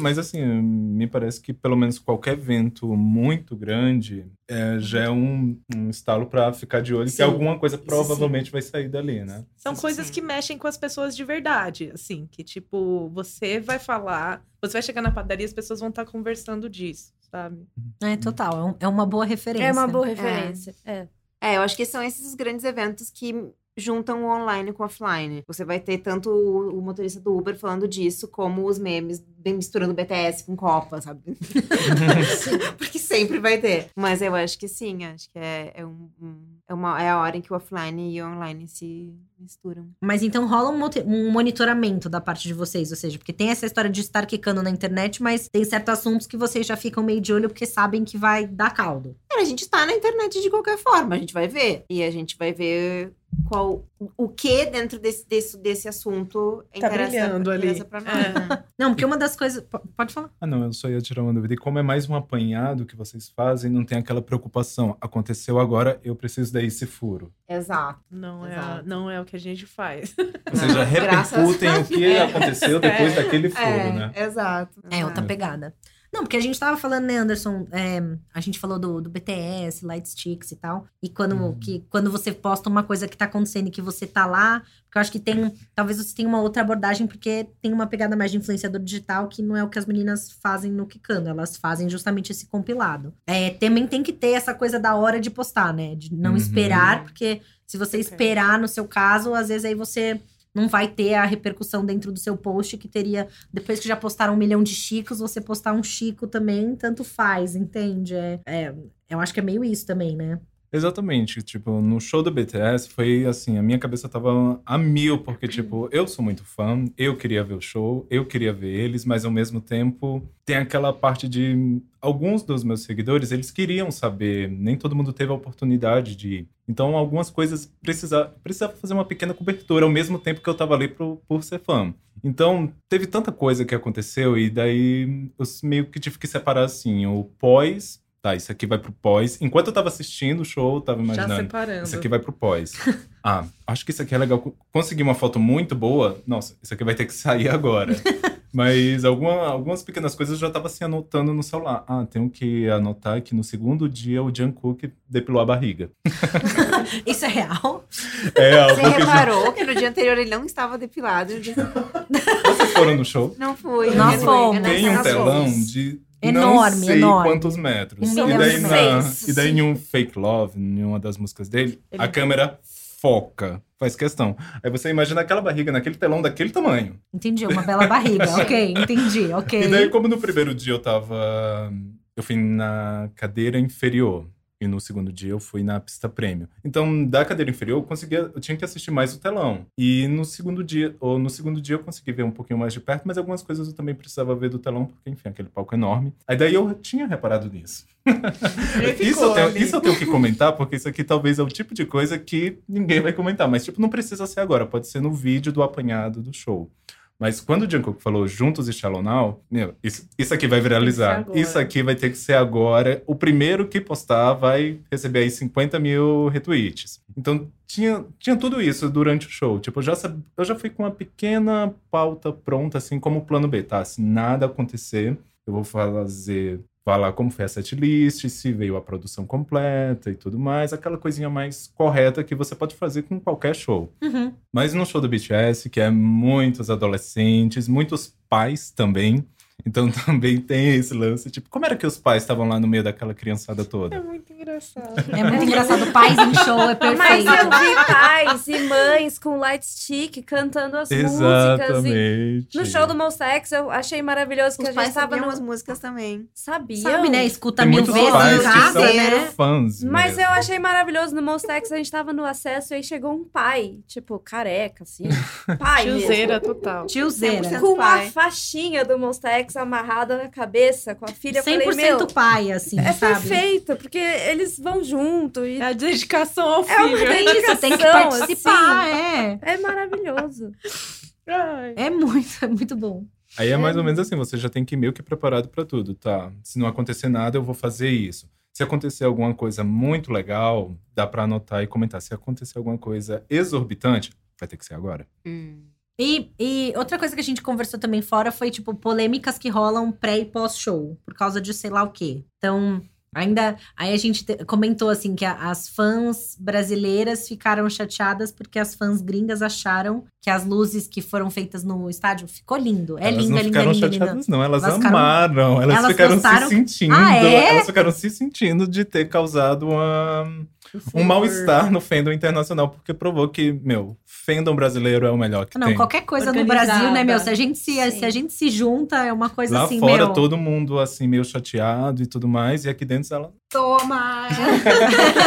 S4: Mas assim, me parece que pelo menos qualquer evento muito grande é, já é um, um estalo pra ficar de olho
S3: Sim,
S4: que alguma coisa provavelmente vai sair dali, né?
S5: São
S3: Isso
S5: coisas
S3: sim.
S5: que mexem com as pessoas de verdade, assim, que tipo, você vai falar, você vai chegar na padaria, as pessoas vão estar conversando disso, sabe?
S1: É, total. é um- É uma boa referência.
S2: É uma boa referência. É.
S3: É, eu acho que são esses os grandes eventos que juntam o online com o offline. Você vai ter tanto o, o motorista do Uber falando disso, como os memes misturando BTS com Copa, sabe? Porque sempre vai ter. Mas eu acho que sim, acho que é, é, um, um- é, uma, é a hora em que o offline e o online se misturam.
S1: Mas então rola um, um monitoramento da parte de vocês, ou seja, porque tem essa história de estar quicando na internet, mas tem certos assuntos que vocês já ficam meio de olho porque sabem que vai dar caldo.
S3: Cara, a gente tá na internet de qualquer forma, a gente vai ver. E a gente vai ver qual o que dentro desse, desse, desse assunto
S5: Tá
S3: interessa,
S5: brilhando ali.
S3: interessa pra nós.
S5: É.
S1: Não, porque uma das coisas. po- Pode falar.
S4: Ah, não, eu só ia tirar uma dúvida. E como é mais um apanhado que vocês fazem, não tem aquela preocupação. Aconteceu agora, eu preciso daí esse furo.
S3: Exato.
S5: Não é,
S3: Exato.
S5: não é o que a gente faz.
S4: Vocês já
S3: Graças
S4: repercutem o que aconteceu depois
S5: É.
S4: daquele furo,
S3: é,
S4: né?
S3: exato.
S1: É, outra pegada. Não, porque a gente tava falando, né, Anderson? é, a gente falou do, do BTS, Light Sticks e tal. E quando,
S4: Uhum.
S1: que, quando você posta uma coisa que tá acontecendo e que você tá lá, porque eu acho que tem. Talvez você tenha uma outra abordagem, porque tem uma pegada mais de influenciador digital, que não é o que as meninas fazem no Kikando. Elas fazem justamente esse compilado. É, também tem que ter essa coisa da hora de postar, né? De não
S4: Uhum.
S1: esperar, porque se você esperar, no seu caso, às vezes aí você. Não vai ter a repercussão dentro do seu post que teria depois que já postaram um milhão de chicos, você postar um chico também, tanto faz, entende? É, é, eu acho que é meio isso também, né?
S4: Exatamente. Tipo, no show do BTS foi assim, a minha cabeça tava a mil, porque, tipo, eu sou muito fã, eu queria ver o show, eu queria ver eles, mas ao mesmo tempo tem aquela parte de. Alguns dos meus seguidores, eles queriam saber, nem todo mundo teve a oportunidade de ir. Então, algumas coisas precisava, precisava fazer uma pequena cobertura ao mesmo tempo que eu tava ali pro, por ser fã. Então, teve tanta coisa que aconteceu, e daí eu meio que tive que separar assim, o pós tá, isso aqui vai pro pós. Enquanto eu tava assistindo o show, eu tava
S5: Já
S4: imaginando.
S5: separando.
S4: Isso aqui vai pro pós. ah, acho que isso aqui é legal. Consegui uma foto muito boa. Nossa, isso aqui vai ter que sair agora. Mas alguma, algumas pequenas coisas eu já tava assim anotando no celular. Ah, tenho que anotar que no segundo dia o Jungkook depilou a barriga.
S1: Isso é real?
S4: É
S3: Você reparou que no dia anterior ele não estava depilado? Dia-
S4: vocês foram no show.
S3: Não fui.
S1: Nós
S3: não fui.
S1: fomos.
S4: Tem um telão
S3: fomos.
S4: de
S1: Enorme,
S4: não sei
S1: enorme.
S4: quantos metros.
S1: Um
S4: e daí, na, e daí em um Fake Love, em uma das músicas dele, a
S5: Ele-
S4: câmera foca, faz questão. Aí você imagina aquela barriga naquele telão daquele tamanho.
S1: Entendi, uma bela barriga. ok, entendi, ok.
S4: E daí, como no primeiro dia eu tava. Eu fui na cadeira inferior. E no segundo dia eu fui na pista prêmio. Então, da cadeira inferior, eu conseguia, eu tinha que assistir mais o telão. E no segundo dia, ou no segundo dia eu consegui ver um pouquinho mais de perto, mas algumas coisas eu também precisava ver do telão, porque, enfim, aquele palco é enorme. Aí daí eu tinha reparado nisso. Isso eu, tenho, isso eu tenho que comentar, porque isso aqui talvez é o tipo de coisa que ninguém vai comentar. Mas, tipo, não precisa ser agora, pode ser no vídeo do apanhado do show. Mas quando o Jungkook falou juntos e Shallow Now, meu, isso, isso aqui vai viralizar. Isso aqui vai ter que ser agora. O primeiro que postar vai receber aí 50 mil retweets. Então, tinha, tinha tudo isso durante o show. Tipo, eu já, sab- eu já fui com uma pequena pauta pronta, assim, como plano B, tá? Se nada acontecer, eu vou fazer falar como foi a setlist, se veio a produção completa e tudo mais, aquela coisinha mais correta que você pode fazer com qualquer show.
S1: Uhum.
S4: Mas no show do BTS, que é muitos adolescentes, muitos pais também. Então também tem esse lance, tipo, como era que os pais estavam lá no meio daquela criançada
S5: É
S4: toda?
S5: muito engraçado.
S1: É muito engraçado. Pais em show é
S2: Mas
S1: perfeito.
S2: eu vi pais e mães com light stick cantando as músicas. E
S4: Exatamente.
S2: no show do Monsta X eu achei maravilhoso que
S3: Os
S2: a gente tava no...
S3: as músicas também.
S2: Sabiam?
S1: Sabe, né? Escuta
S4: Tem
S1: mil vezes
S4: pais
S1: em
S4: que
S1: casa,
S4: são
S1: né?
S4: fãs
S2: Mas
S4: mesmo.
S2: eu achei maravilhoso no Monsta X, a gente tava no acesso e aí chegou um pai, tipo, careca, assim. Pai.
S5: Tiozeira total.
S1: Tiozeira.
S3: 100%
S2: Com uma faixinha do Monsta X amarrada na cabeça, com a filha. Eu falei,
S1: 100%
S2: meu,
S1: pai, assim,
S2: é
S1: sabe?
S2: perfeito, porque eles vão junto e
S5: É a dedicação ao
S2: É uma
S5: filho.
S1: Tem que
S2: Dedicação,
S1: participar, é.
S2: é maravilhoso.
S5: Ai.
S1: É muito, é muito bom.
S4: Aí é mais ou menos assim, você já tem que ir meio que preparado pra tudo, tá? Se não acontecer nada, eu vou fazer isso. Se acontecer alguma coisa muito legal, dá pra anotar e comentar. Se acontecer alguma coisa exorbitante, vai ter que ser agora.
S1: E, e outra coisa que a gente conversou também fora foi, tipo, polêmicas que rolam pré e pós-show, por causa de sei lá o quê. Então, ainda. Aí a gente te- comentou, assim, que a- as fãs brasileiras ficaram chateadas porque as fãs gringas acharam que as luzes que foram feitas no estádio ficou lindo. É
S4: elas
S1: lindo, é lindo, é
S4: ficaram
S1: lindo, é lindo.
S4: chateadas, não. Elas,
S1: Elas ficaram-
S4: amaram. Elas,
S1: Elas
S4: ficaram
S1: gostaram-
S4: se sentindo.
S1: Ah, é?
S4: Elas ficaram se sentindo de ter causado uma, um mal-estar no fandom internacional, porque provou que, meu, fandom brasileiro é o melhor que
S1: Não,
S4: tem.
S1: qualquer coisa no
S5: Organizada.
S1: Brasil, né, meu? Se a gente se,
S2: Sim.
S1: se, a gente se junta, é uma coisa
S4: Lá
S1: assim,
S4: fora,
S1: meu.
S4: todo mundo, assim, meio chateado e tudo mais. E aqui dentro, ela...
S3: Toma!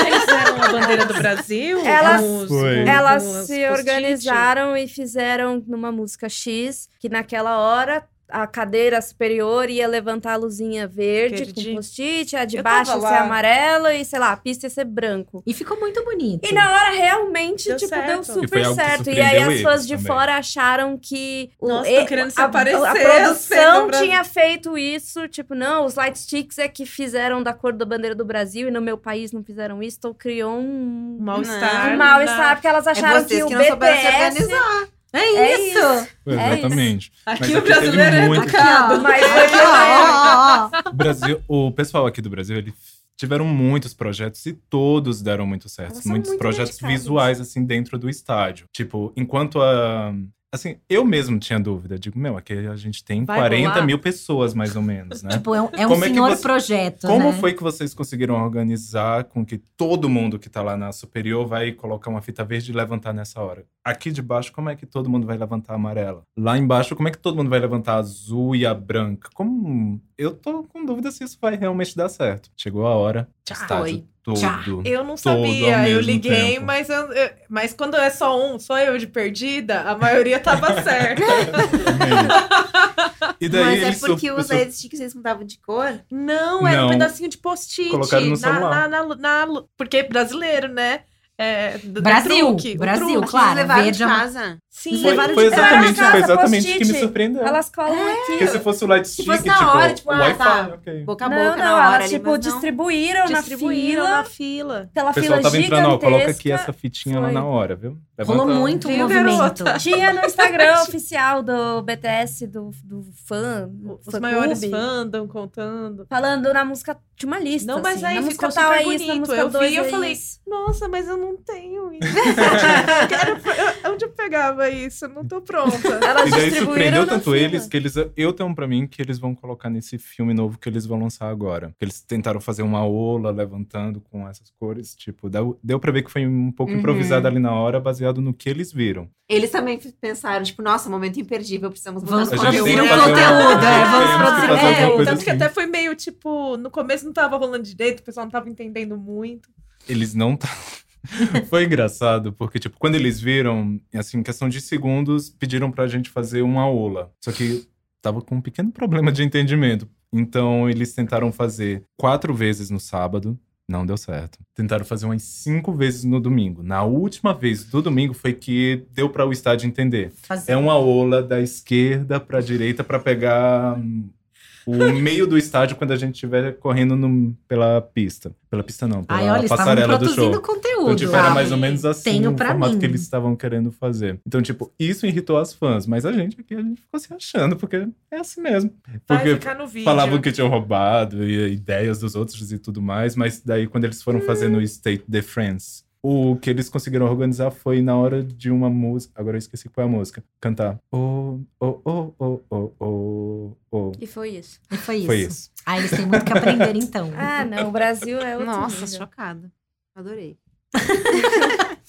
S5: Eles fizeram a bandeira do Brasil.
S2: Elas-
S5: os-
S2: Elas
S5: os
S2: se organizaram e fizeram numa música X, que naquela hora a cadeira superior ia levantar a luzinha verde,
S5: Verde.
S2: com post-it, a de
S5: Eu
S2: baixo ia
S5: tava
S2: ser
S5: lá.
S2: amarela e, sei lá, a pista ia ser branco.
S1: E ficou muito bonito.
S2: E na hora realmente,
S5: Deu
S2: tipo,
S5: certo.
S2: deu
S5: E
S4: foi
S2: super
S4: algo que
S2: certo. E aí
S4: surpreendeu
S2: as fãs
S4: eles
S2: de
S4: também.
S2: fora acharam que o,
S5: Nossa, tô querendo se
S2: a,
S5: aparecer,
S2: a
S5: as
S2: produção
S5: Brasil.
S2: tinha feito isso, tipo, não, os light sticks é que fizeram da cor da bandeira do Brasil e no meu país não fizeram isso, então criou um
S5: Um mal-estar.
S2: um mal-estar, porque elas
S3: É
S2: acharam
S3: vocês
S2: que,
S3: que
S2: o
S3: não souberam se
S2: BTS...
S3: organizar.
S1: É
S2: É
S1: isso!
S2: É
S4: Exatamente.
S5: Aqui
S4: Mas
S5: o
S4: aqui teve
S5: brasileiro é
S4: muito-
S5: educado.
S2: Mas foi
S1: Ó, ó, ó.
S4: O Brasil, o pessoal aqui do Brasil, eles tiveram muitos projetos e todos deram muito certo. Muitos
S2: muito
S4: projetos
S2: dedicadas.
S4: visuais, assim, dentro do estádio. Tipo, enquanto a. Assim, eu mesmo tinha dúvida. Digo, meu, aqui a gente tem
S5: Vai
S4: 40
S5: rolar?
S4: mil pessoas, mais ou menos, né?
S1: Tipo, é um, é um
S4: é
S1: senhor
S4: você-
S1: projeto,
S4: Como
S1: né?
S4: foi que vocês conseguiram organizar com que todo mundo que tá lá na superior vai colocar uma fita verde e levantar nessa hora? Aqui de baixo, como é que todo mundo vai levantar a amarela? Lá embaixo, como é que todo mundo vai levantar a azul e a branca? Como eu tô com dúvida se isso vai realmente dar certo. Chegou a hora.
S5: Tchau.
S4: Estágio
S3: Foi.
S4: todo.
S5: Eu não sabia, eu liguei,
S4: tempo.
S5: mas, eu, eu- mas quando é só um, sou eu de perdida, a maioria tava certa.
S4: e daí
S3: Mas é porque os
S4: sur-
S3: sticks eles mudavam de cor.
S5: Não, era um
S4: Não.
S5: pedacinho de post-it.
S4: Colocaram no
S5: na,
S4: celular.
S5: na, na, na- porque é brasileiro, né? É,
S1: Brasil,
S5: truque,
S1: Brasil,
S5: truque.
S1: Claro,
S3: eles levaram
S1: verde
S3: de
S1: é
S3: casa.
S5: Sim,
S4: Foi,
S1: levaram
S4: foi exatamente,
S2: casa,
S4: foi exatamente que me surpreendeu.
S2: Elas colam aqui.
S4: Porque se fosse o light stick,
S3: fosse
S4: tipo,
S3: na hora, tipo, ah, tá.
S4: ok.
S3: Boca a
S2: não,
S3: boca
S2: não,
S3: na hora
S2: elas,
S3: ali,
S2: tipo,
S3: não.
S2: distribuíram,
S5: distribuíram
S2: na fila.
S5: fila.
S2: Pela
S4: O pessoal
S2: fila
S4: tava entrando, ó, coloca aqui
S2: gigantesca.
S4: essa fitinha lá
S2: Foi.
S4: na hora, viu?
S1: Rolou
S4: Levanta-
S1: muito
S5: Viu,
S1: movimento.
S5: garota?
S2: Tinha no Instagram oficial do BTS, do, do fã,
S5: Os
S2: fã
S5: maiores
S2: clube,
S5: fãs andam contando.
S2: falando na música, tinha uma lista,
S5: Não, mas
S2: assim,
S5: aí
S2: na música
S5: ficou
S2: tal
S5: super
S2: é isso,
S5: bonito.
S2: música
S5: Eu vi
S2: dois
S5: e eu
S2: é
S5: falei,
S2: isso.
S5: Nossa, mas eu não tenho isso. quero, onde eu pegava isso? Eu não tô pronta.
S2: Elas
S4: E daí surpreendeu tanto eles que eles. Eu tenho pra mim que eles vão colocar nesse filme novo que eles vão lançar agora. Que eles tentaram fazer uma ola levantando com essas cores. Tipo, deu, deu pra ver que foi um pouco
S3: Uhum.
S4: improvisado ali na hora, baseado no que eles viram.
S3: Eles também pensaram, tipo, nossa, momento imperdível, precisamos mudar
S1: Vamos
S4: que
S1: produzir
S4: fazer
S1: um conteúdo, é, vamos
S4: que
S1: produzir
S5: É, tanto que
S4: assim.
S5: até foi meio tipo, no começo não tava rolando direito, o pessoal não tava entendendo muito.
S4: Eles não tá. Foi engraçado, porque, tipo, quando eles viram, assim, em questão de segundos, pediram pra gente fazer uma ola. Só que tava com um pequeno problema de entendimento. Então, eles tentaram fazer quatro vezes no sábado. Não deu certo. Tentaram fazer umas cinco vezes no domingo. Na última vez do domingo foi que deu pra o estádio entender.
S1: Fazer-
S4: É uma ola da esquerda pra direita pra pegar hum, o meio do estádio quando a gente estiver correndo no- pela pista. Pela pista não, pela
S1: Ai, olha,
S4: passarela do show.
S1: produzindo conteúdo.
S4: Então, tipo, era mais ou menos assim
S1: Tenho
S4: o formato
S1: mim.
S4: que eles estavam querendo fazer. Então, tipo, isso irritou as fãs. Mas a gente aqui, a gente ficou se achando, porque é assim mesmo. Porque falavam que tinham roubado e ideias dos outros e tudo mais. Mas daí, quando eles foram fazer no State de France, o que eles conseguiram organizar foi na hora de uma música... Agora eu esqueci qual é a música. Cantar... Oh, oh, oh, oh, oh, oh, oh.
S2: E foi isso.
S1: E foi isso.
S4: Foi isso.
S1: Ah, eles têm muito que aprender, então.
S2: Ah, não, o Brasil é outro
S3: Nossa,
S2: nível.
S3: chocada. Adorei.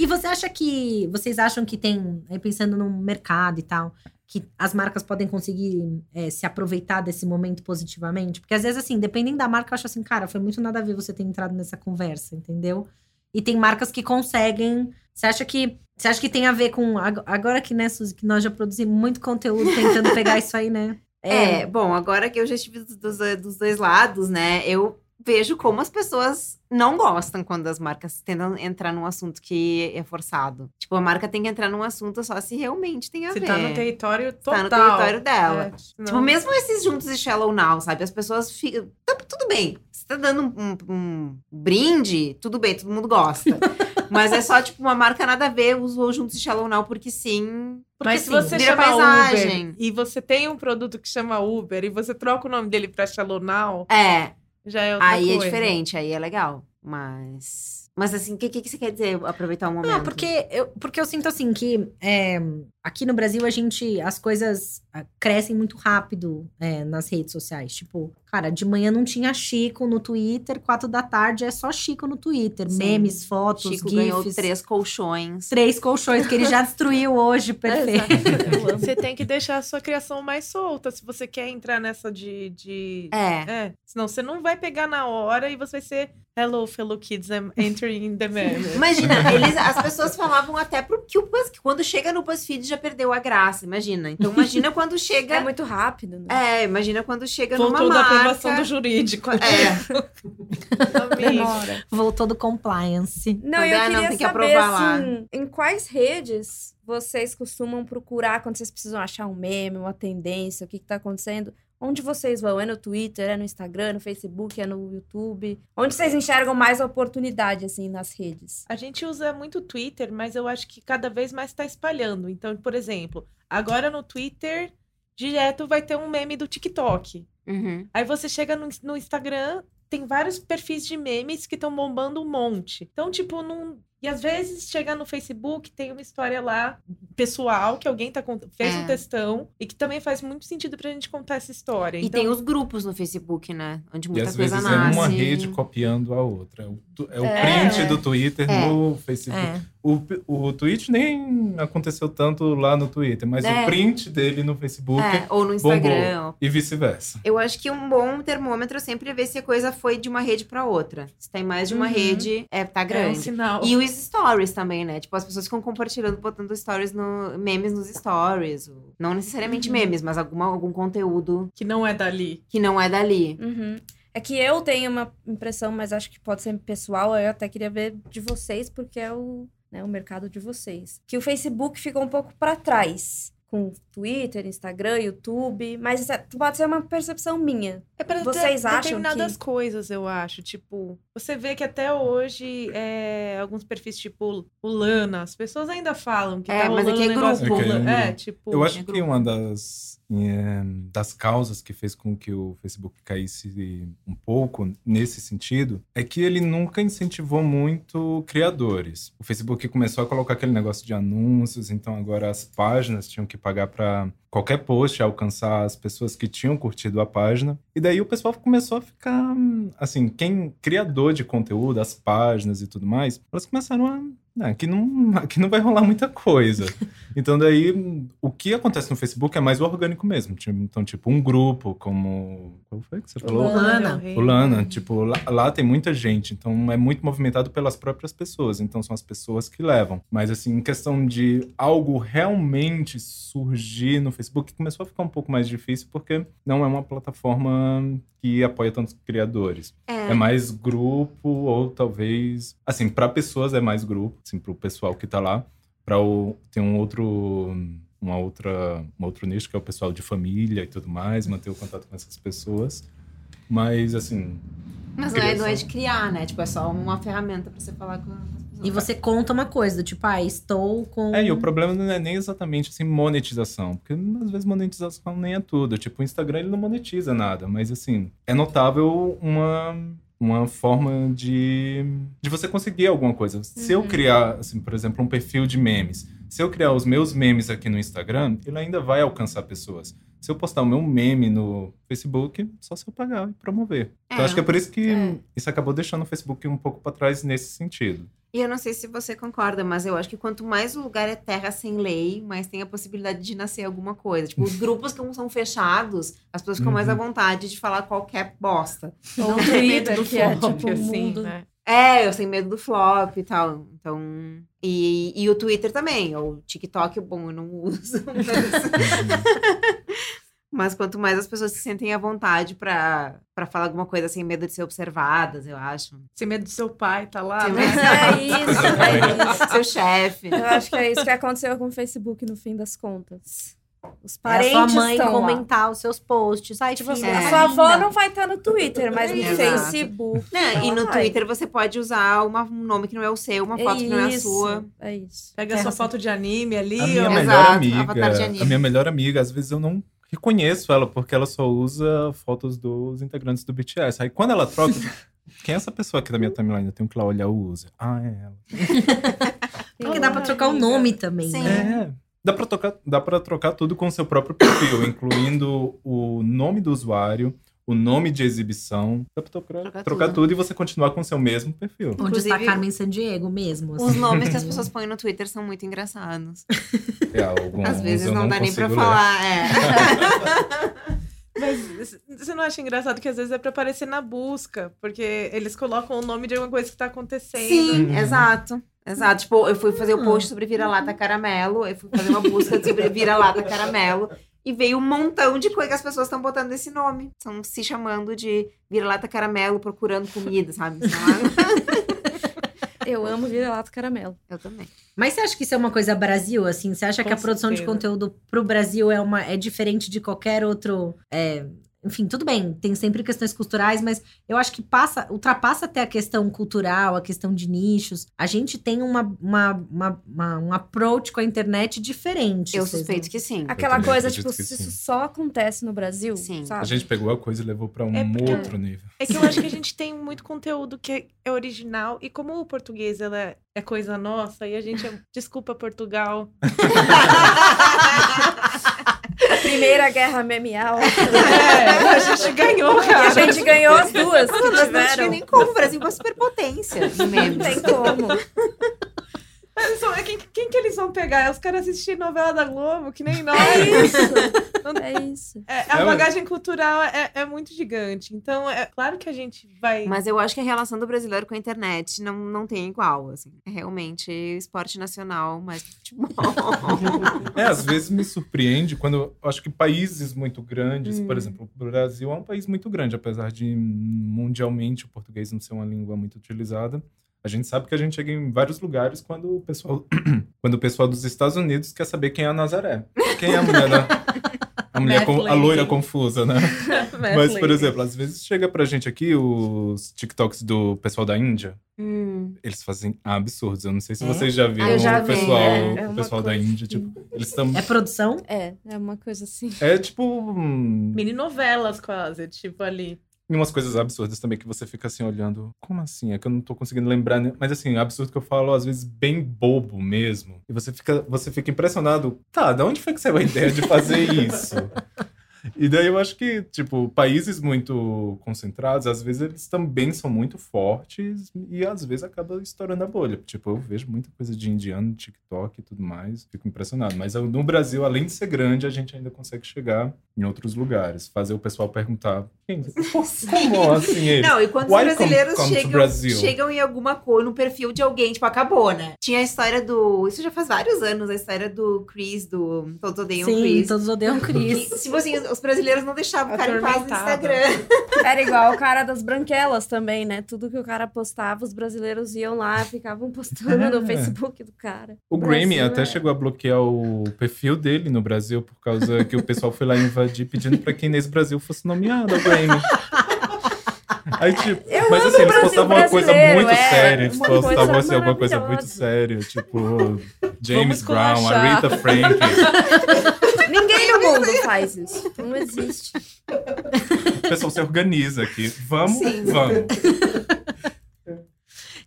S1: E você acha que. Vocês acham que tem, aí pensando no mercado e tal, que as marcas podem conseguir é, se aproveitar desse momento positivamente? Porque às vezes, assim, dependendo da marca, eu acho assim, cara, foi muito nada a ver você ter entrado nessa conversa, entendeu? E tem marcas que conseguem. Você acha que. Você acha que tem a ver com. ag- Agora que, né, Suzy, que nós já produzimos muito conteúdo tentando pegar isso aí, né?
S3: É, bom, agora que eu já estive dos, dos- dos dois lados, né? Eu vejo como as pessoas não gostam quando as marcas tentam entrar num assunto que é forçado. Tipo, a marca tem que entrar num assunto só se realmente tem a
S5: Se
S3: ver.
S5: tá no território total.
S3: Tá no território dela.
S5: É,
S3: Tipo, mesmo esses juntos e Shallow Now, sabe? As pessoas ficam. Tá, tudo bem. Tá dando um, um- um brinde, tudo bem, todo mundo gosta. Mas é só, tipo, uma marca nada a ver, usou juntos e Shallow Now porque sim. Porque
S5: Mas se você
S3: vira
S5: chama
S3: paisagem.
S5: Uber e você tem um produto que chama Uber e você troca o nome dele pra Shallow Now,
S3: É,
S5: já é outra
S3: aí
S5: coisa.
S3: é diferente, aí é legal. Mas. Mas assim, o que, que, que você quer dizer aproveitar o momento?
S1: Ah, porque eu, porque eu sinto assim que é, aqui no Brasil a gente. As coisas ah, crescem muito rápido é, nas redes sociais. Tipo, cara, de manhã não tinha Chico no Twitter, quatro da tarde é só Chico no Twitter.
S3: Sim.
S1: Memes, fotos,
S3: Chico
S1: GIFs.
S3: ganhou três colchões.
S1: três colchões que ele já destruiu hoje, perfeito.
S2: Exato.
S5: Você tem que deixar a sua criação mais solta se você quer entrar nessa de. de...
S3: É.
S5: É, senão você não vai pegar na hora e você vai ser Hello, fellow kids, I'm entering the meme.
S3: Imagina, eles, as pessoas falavam até pro que o Buzz- que quando chega no BuzzFeed já perdeu a graça, imagina. Então imagina quando chega.
S2: É muito rápido, né?
S3: É, imagina quando chega
S5: Voltou
S3: numa
S5: da
S3: marca.
S5: aprovação do jurídico.
S3: É.
S2: Demora.
S1: Voltou do compliance.
S2: Não,
S3: Quando
S2: eu
S3: é, não,
S2: queria
S3: tem que
S2: saber,
S3: aprovar lá.
S2: assim, em quais redes vocês costumam procurar quando vocês precisam achar um meme, uma tendência, o que, que tá acontecendo? Onde vocês vão? É no Twitter, é no Instagram, no Facebook, é no YouTube? Onde vocês enxergam mais oportunidade, assim, nas redes?
S5: A gente usa muito Twitter, mas eu acho que cada vez mais está espalhando. Então, por exemplo, agora no Twitter, direto vai ter um meme do TikTok.
S3: Uhum.
S5: Aí você chega no, no Instagram, tem vários perfis de memes que estão bombando um monte. Então, tipo, não, E às vezes chega no Facebook, tem uma história lá pessoal que alguém tá, cont- fez
S3: É.
S5: um textão e que também faz muito sentido pra gente contar essa história.
S3: E
S5: Então,
S3: tem os grupos no Facebook, né? Onde
S4: E
S3: muita
S4: às
S3: coisa
S4: vezes
S3: nasce.
S4: é uma rede copiando a outra. É o, é o
S2: É.
S4: print do Twitter
S3: É.
S4: no Facebook.
S1: É.
S4: O, o tweet nem aconteceu tanto lá no Twitter, mas
S3: É.
S4: o print dele no Facebook
S3: É, ou no Instagram.
S4: e vice-versa.
S3: Eu acho que um bom termômetro é sempre ver se a coisa foi de uma rede pra outra. Se tem mais de uma
S5: Uhum.
S3: rede, é, tá
S5: é um
S3: grande.
S5: sinal.
S3: E os stories também, né? Tipo, as pessoas ficam compartilhando, botando stories no memes nos stories. Não necessariamente
S5: Uhum.
S3: memes, mas alguma, algum conteúdo
S5: Que não é dali.
S3: que não é dali.
S2: Uhum. É que eu tenho uma impressão, mas acho que pode ser pessoal. Eu até queria ver de vocês, porque é o, né, o mercado de vocês. Que o Facebook ficou um pouco para trás. Com Twitter, Instagram, YouTube. Mas isso é- pode ser uma percepção minha.
S5: É para
S2: Vocês acham
S5: determinadas
S2: que-
S5: coisas, eu acho. Tipo, você vê que até hoje é, alguns perfis tipo o Lana, as pessoas ainda falam que
S3: É,
S5: tá
S3: mas
S5: rolando
S3: aqui é
S5: um negócio
S4: grupo. É que é um
S5: Lana. É, tipo.
S4: Eu acho
S3: é
S4: que uma das, das causas que fez com que o Facebook caísse um pouco nesse sentido é que ele nunca incentivou muito criadores. O Facebook começou a colocar aquele negócio de anúncios, então agora as páginas tinham que pagar para qualquer post alcançar as pessoas que tinham curtido a página. E daí o pessoal começou a ficar, assim, quem criador de conteúdo, as páginas e tudo mais, elas começaram a "Ah, aqui não, aqui não vai rolar muita coisa. Então, daí, o que acontece no Facebook é mais orgânico mesmo. Então, tipo, um grupo como. Qual foi que você falou?
S1: Lana.
S5: Del Rey.
S4: O Lana, tipo, lá, lá tem muita gente, então é muito movimentado pelas próprias pessoas, então são as pessoas que levam. Mas, assim, em questão de algo realmente surgir no Facebook, começou a ficar um pouco mais difícil, porque não é uma plataforma que apoia tantos criadores.
S3: É.
S4: É mais grupo, ou talvez. Assim, para pessoas é mais grupo, assim, pro pessoal que tá lá. Para o. Tem um outro. Uma outra, um outro nicho que é o pessoal de família e tudo mais, manter o contato com essas pessoas. Mas, assim.
S3: Mas não é, não é de criar, né? Tipo, é só uma ferramenta pra você falar com.
S1: E você conta uma coisa, tipo, ah, estou com.
S4: É, e o problema não é nem exatamente assim, monetização. Porque às vezes monetização nem é tudo. Tipo, o Instagram ele não monetiza nada. Mas assim, é notável uma, uma forma de, de você conseguir alguma coisa. Se eu
S2: Uhum.
S4: criar, assim, por exemplo, um perfil de memes. Se eu criar os meus memes aqui no Instagram, ele ainda vai alcançar pessoas. Se eu postar o meu meme no Facebook, só se eu pagar e promover. Então
S3: É.
S4: acho que é por isso que
S3: É.
S4: isso acabou deixando o Facebook um pouco para trás nesse sentido.
S3: E eu não sei se você concorda, mas eu acho que quanto mais o lugar é terra sem lei, mais tem a possibilidade de nascer alguma coisa. Tipo, os grupos que não são fechados, as pessoas ficam mais à
S4: Uhum.
S3: vontade de falar qualquer bosta.
S2: Ou o
S5: tem medo
S2: Twitter,
S5: do
S2: que é
S5: flop,
S2: tipo um
S5: assim,
S2: mundo...
S5: né?
S3: É, eu tenho medo do flop e tal. Então. E, e o Twitter também. O TikTok, bom, eu não uso. Mas, mas quanto mais as pessoas se sentem à vontade pra, pra falar alguma coisa sem medo de ser observadas, eu acho.
S5: Sem medo do seu pai tá lá,
S3: Sem
S5: né?
S3: medo-
S2: É isso, é isso.
S3: Seu chefe.
S2: Eu acho que é isso que aconteceu com o Facebook no fim das contas. Os
S1: É a
S2: parentes
S1: sua mãe
S2: estão lá.
S1: comentar os seus posts. Ai,
S2: Tipo
S3: É.
S2: a
S1: tá
S2: sua avó
S1: linda.
S2: não vai estar no Twitter, mas no
S3: Exato.
S2: Facebook.
S3: Né? E no
S2: vai.
S3: Twitter você pode usar uma- um nome que não é o seu, uma foto que não é a sua.
S2: É isso.
S5: Pega a sua foto de anime ali,
S4: A minha melhor
S3: Exato,
S4: amiga,
S3: avatar de anime.
S4: a minha melhor amiga, às vezes eu não reconheço ela porque ela só usa fotos dos integrantes do BTS. Aí quando ela troca, quem é essa pessoa aqui da minha timeline? Eu tenho que ir lá olhar o user. Ah, é ela.
S1: Porque dá pra trocar o nome também,
S3: Sim.
S1: né?
S4: É. Dá pra, trocar, dá pra trocar tudo com o seu próprio perfil, incluindo o nome do usuário, o nome de exibição. Dá pra trocar,
S3: Trocar
S4: trocar
S3: tudo.
S4: tudo. e você continuar com o seu mesmo perfil.
S1: Onde está
S3: Inclusive-
S1: Carmen Sandiego mesmo.
S3: Os
S1: assim.
S3: nomes que as pessoas põem no Twitter são muito engraçados.
S4: É, alguns
S3: Às vezes
S4: eu
S3: não, dá nem pra
S4: ler.
S3: falar. É.
S5: Mas você não acha engraçado que às vezes é pra aparecer na busca? Porque eles colocam o nome de alguma coisa que tá acontecendo.
S3: Sim,
S4: Uhum.
S3: exato. Exato. Tipo, eu fui fazer o
S1: Ah.
S3: post sobre vira-lata caramelo, eu fui fazer uma busca sobre vira-lata caramelo. E veio um montão de coisa que as pessoas estão botando esse nome. Estão se chamando de vira-lata caramelo, procurando comida, sabe?
S2: Eu amo vira-lata caramelo.
S3: Eu também.
S1: Mas você acha que isso é uma coisa Brasil, assim? Você acha
S5: Com
S1: que a produção de
S5: certeza.
S1: conteúdo pro Brasil é, uma, é diferente de qualquer outro é, enfim, tudo bem, tem sempre questões culturais, mas eu acho que passa, ultrapassa até a questão cultural, a questão de nichos. A gente tem uma, uma, uma- uma- um approach com a internet diferente.
S3: Eu suspeito
S1: não-
S3: que sim.
S2: Aquela coisa, tipo,
S4: que
S2: se isso só acontece no Brasil,
S3: Sim.
S2: sabe?
S4: A gente pegou a coisa e levou pra um
S5: É porque-
S4: outro nível.
S5: É que eu acho que a gente tem muito conteúdo que é- é original. E como o português ela é- é coisa nossa, e a gente é. Desculpa, Portugal.
S2: Primeira guerra memeal.
S5: É, a gente ganhou,
S2: E
S5: cara.
S2: a gente ganhou as duas que
S3: Nós não tinha nem como. O Brasil é uma superpotência de
S2: Não
S3: memes.
S2: tem como.
S5: São- é quem, quem que eles vão pegar? É os caras assistirem novela da Globo, que nem nós.
S2: É isso. É isso.
S5: É, a
S4: É,
S5: bagagem cultural é, é muito gigante. Então, é claro que a gente vai.
S3: Mas eu acho que a relação do brasileiro com a internet não, não tem igual, assim. É realmente esporte nacional, mais que futebol.
S4: É, às vezes me surpreende quando eu acho que países muito grandes, por
S2: Hum.
S4: exemplo, o Brasil é um país muito grande, apesar de mundialmente o português não ser uma língua muito utilizada. A gente sabe que a gente chega em vários lugares quando o pessoal, quando o pessoal dos Estados Unidos quer saber quem é a Nazaré. Quem é a mulher da, a, mulher com, a loira confusa, né? Mas, por exemplo, às vezes chega pra gente aqui os TikToks do pessoal da Índia.
S3: Hum.
S4: Eles fazem absurdos. Eu não sei se
S1: É?
S4: vocês já viram
S2: eu já
S4: o
S2: vi,
S4: pessoal,
S2: é.
S4: O pessoal da Índia.
S2: assim.
S4: Tipo, eles estão.
S1: É produção?
S2: É, é uma coisa assim.
S4: É tipo. hum,
S5: Mini novelas quase, tipo ali.
S4: E umas coisas absurdas também que você fica assim olhando. Como assim? É que eu não tô conseguindo lembrar. Mas assim, absurdo que eu falo, às vezes, bem bobo mesmo. E você fica, você fica impressionado. Tá, de onde foi que saiu a ideia de fazer isso? E daí eu acho que, tipo, países muito concentrados, às vezes eles também são muito fortes e às vezes acaba estourando a bolha. Tipo, eu vejo muita coisa de indiano no TikTok e tudo mais, fico impressionado. Mas no Brasil, além de ser grande, a gente ainda consegue chegar em outros lugares, fazer o pessoal perguntar: "Quem- como assim eles?
S3: Não, e quando
S4: Why
S3: os brasileiros
S4: come- come
S3: chegam,
S4: Brazil?
S3: chegam em alguma coisa, no perfil de alguém, tipo, acabou, né? Tinha a história do. Isso já faz vários anos, a história do Chris, do Todos Odeiam
S1: Sim,
S3: Chris.
S1: todos odeiam Chris.
S3: Que, tipo assim, os brasileiros não deixavam o cara em paz no. Instagram.
S2: Era igual o cara das branquelas também, né? Tudo que o cara postava, os brasileiros iam lá, ficavam postando
S4: É.
S2: no Facebook do cara.
S4: O Grammy
S2: Brasil
S4: até
S2: é-
S4: chegou a bloquear o perfil dele no Brasil por causa que o pessoal foi lá invadir pedindo pra que Inês Brasil fosse nomeada ao Grammy. Aí, tipo,
S2: Eu
S4: mas
S2: amo
S4: assim,
S2: o
S4: eles
S2: Brasil
S4: postavam uma coisa
S2: brasileiro,
S4: muito
S2: é,
S4: séria, eles
S2: uma
S4: postavam
S2: coisa
S4: assim, alguma coisa muito séria, tipo James. Brown, Aretha Franklin.
S2: Mundo faz isso. Não existe.
S4: O pessoal se organiza aqui. Vamos,
S3: Sim.
S4: vamos.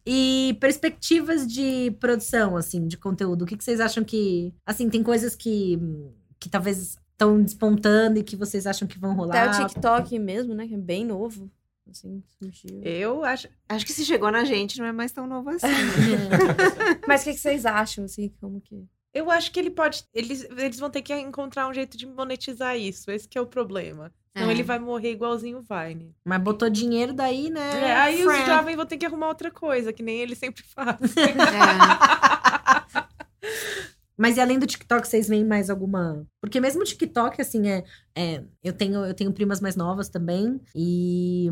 S1: E perspectivas de produção, assim, de conteúdo. O que, que vocês acham que. Assim, tem coisas que, que talvez estão despontando e que vocês acham que vão rolar?
S2: Até o TikTok mesmo, né? Que é bem novo. Assim, surgiu.
S5: Eu acho.
S3: Acho que se chegou na gente, não é mais tão novo assim.
S2: Mas o que, que vocês acham, assim? Como que.
S5: Eu acho que ele pode. Eles, eles vão ter que encontrar um jeito de monetizar isso. Esse que é o problema. Senão
S3: É.
S5: ele vai morrer igualzinho o Vine.
S1: Mas botou dinheiro daí, né?
S5: É, aí os
S1: friend.
S5: jovens vão ter que arrumar outra coisa, que nem ele sempre faz.
S3: É.
S1: Mas e além do TikTok, vocês veem mais alguma? Porque mesmo o TikTok, assim, é, é eu tenho eu tenho primas mais novas também e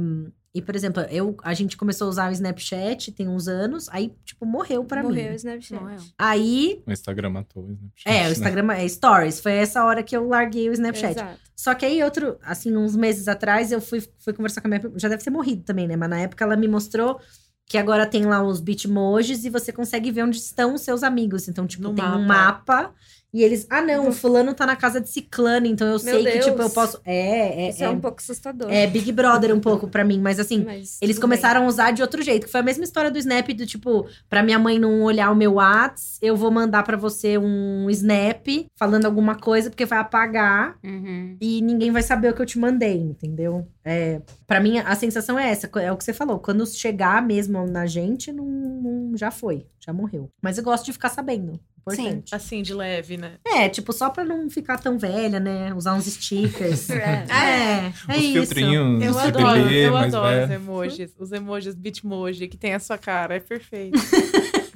S1: e por exemplo, eu a gente começou a usar o Snapchat tem uns anos, aí tipo morreu pra
S2: Morreu o
S1: mim.
S2: Snapchat.
S3: Não é.
S1: Aí
S4: O Instagram matou, né?
S1: é, o Instagram é Stories, foi essa hora que eu larguei o Snapchat.
S2: Exato.
S1: Só que aí, outro, assim, uns meses atrás, eu fui, fui conversar com a minha. Já deve ter morrido também, né? Mas na época ela me mostrou que agora tem lá os bitmojis e você consegue ver onde estão os seus amigos. Então, tipo,
S5: No
S1: tem um
S5: mapa.
S1: E eles, ah, não, o fulano tá na casa de ciclano, então eu sei que, tipo, eu
S2: Deus.
S1: posso. É, é,
S2: Isso é,
S1: é,
S2: um pouco assustador.
S1: é Big Brother um pouco pra mim, mas assim.
S2: Mas
S1: Eles começaram a usar de outro jeito, que foi a mesma história do Snap, do tipo, pra minha mãe não olhar o meu Whats, eu vou mandar pra você um Snap falando alguma coisa, porque vai apagar
S3: Uhum.
S1: e ninguém vai saber o que eu te mandei, entendeu? É, para mim, a sensação é essa, é o que você falou. Quando chegar mesmo na gente, não, não- já foi, já morreu. Mas eu gosto de ficar sabendo. Importante.
S5: Assim, de leve, né?
S1: É, tipo, só pra não ficar tão velha, né? Usar uns stickers.
S2: É.
S1: é, é
S4: Os
S1: isso.
S4: filtrinhos,
S5: Eu adoro,
S4: CBB,
S5: eu adoro os
S4: velho.
S5: emojis. Os emojis bitmoji que tem a sua cara. É perfeito.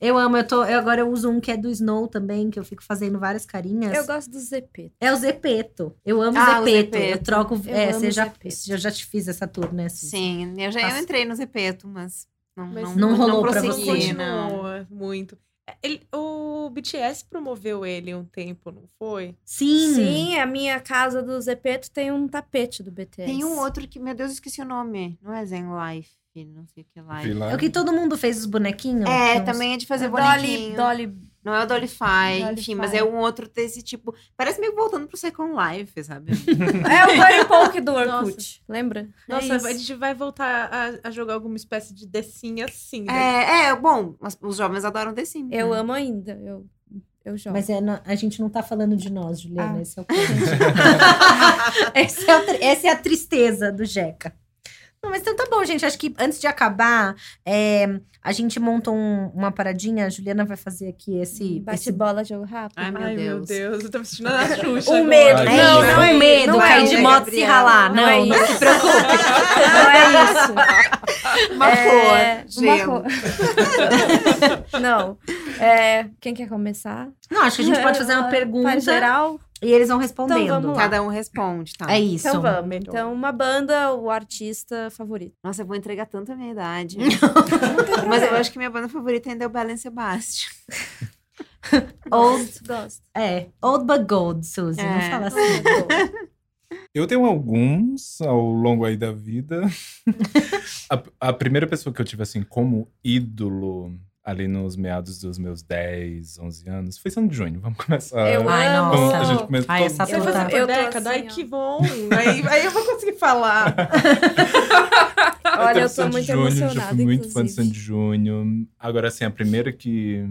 S1: Eu amo, eu tô. Eu agora eu uso um que é do Snow também, que eu fico fazendo várias carinhas.
S2: Eu gosto do ZP.
S1: É o Zepeto. Eu amo
S3: Ah, o
S1: Zepeto. Eu
S3: Zepeto.
S1: troco.
S2: Eu
S1: é,
S2: amo
S1: você já,
S2: Zepeto.
S1: eu já te fiz essa tour, né?
S3: Sim, eu já eu entrei no Zepeto, mas não,
S2: Mas
S3: não,
S1: não rolou pra
S3: prossegui,
S1: você.
S3: não.
S5: Muito. Ele- o BTS promoveu ele um tempo, não foi?
S1: Sim.
S2: Sim, a minha casa do Zepeto tem um tapete do BTS.
S3: Tem um outro que, meu Deus, eu esqueci o nome. Não é Zen Life, não sei o que
S4: lá.
S1: É o que todo mundo fez os bonequinhos.
S3: É,
S1: Uns-
S3: também é de fazer
S2: Dolly,
S3: bonequinho.
S2: Dolly.
S3: Não é o Dollify,
S2: Dollify.
S3: enfim, mas é um outro desse tipo. Parece meio voltando pro Second Life, sabe?
S2: É o Dolly Poke do Orkut. Lembra? É
S5: Nossa,
S2: isso.
S5: a gente vai voltar a, a jogar alguma espécie de decinha assim. né?
S3: é, é, bom, mas os jovens adoram The Sims.
S2: Eu
S3: né?
S2: amo ainda. Eu, eu jogo.
S1: Mas é, a gente não tá falando de nós, Juliana.
S2: Ah.
S1: Esse é o. Esse é essa é a tristeza do Jeca. Não, mas então tá bom, gente. Acho que antes de acabar, é, a gente monta um- uma paradinha. A Juliana vai fazer aqui esse. esse...
S2: Bate-bola, jogo rápido.
S3: Ai, meu
S5: Ai, meu
S3: Deus.
S5: Deus, eu tô me sentindo na Xuxa.
S2: Um
S5: agora.
S2: medo.
S4: Ai,
S1: É
S2: Não,
S1: isso,
S2: não é
S1: um medo,
S2: não é
S1: cair de
S2: isso,
S1: moto e se ralar.
S2: Não
S1: Não,
S2: é
S1: não,
S2: isso.
S1: se preocupe.
S2: Não é isso.
S3: Uma
S2: É,
S3: cor,
S2: uma cor. Não. É, quem quer começar?
S1: Não, acho que a gente pode fazer uma
S2: Pra
S1: pergunta
S2: geral?
S1: E eles vão respondendo.
S2: Então, vamos lá.
S3: Cada um responde, tá?
S1: É isso.
S2: Então vamos. Então, uma banda, o artista favorito.
S3: Nossa, eu vou entregar tanto a minha idade.
S2: Não
S3: Mas eu acho que minha banda favorita ainda é o Belen Sebastian.
S1: Old,
S2: Gosto,
S1: é, old but gold, Suzy. Não
S3: É.
S1: fala assim.
S4: Eu tenho alguns ao longo aí da vida. a, a primeira pessoa que eu tive assim como ídolo ali nos meados dos meus 10, 11 anos foi Sandy Júnior. Vamos começar.
S2: Eu
S1: Ai,
S2: amo.
S4: Vamos,
S1: nossa.
S4: a gente começa
S1: Ai, essa
S2: Eu
S1: puta.
S2: eu tô
S5: década,
S2: assim,
S5: ai que bom. aí, aí eu vou conseguir falar.
S2: Olha,
S4: tenho
S2: eu tô
S4: Sandy
S2: muito
S4: Júnior,
S2: emocionada,
S4: Já fui muito fã de
S2: inclusive.
S4: Sandy Júnior. Agora, assim, a primeira que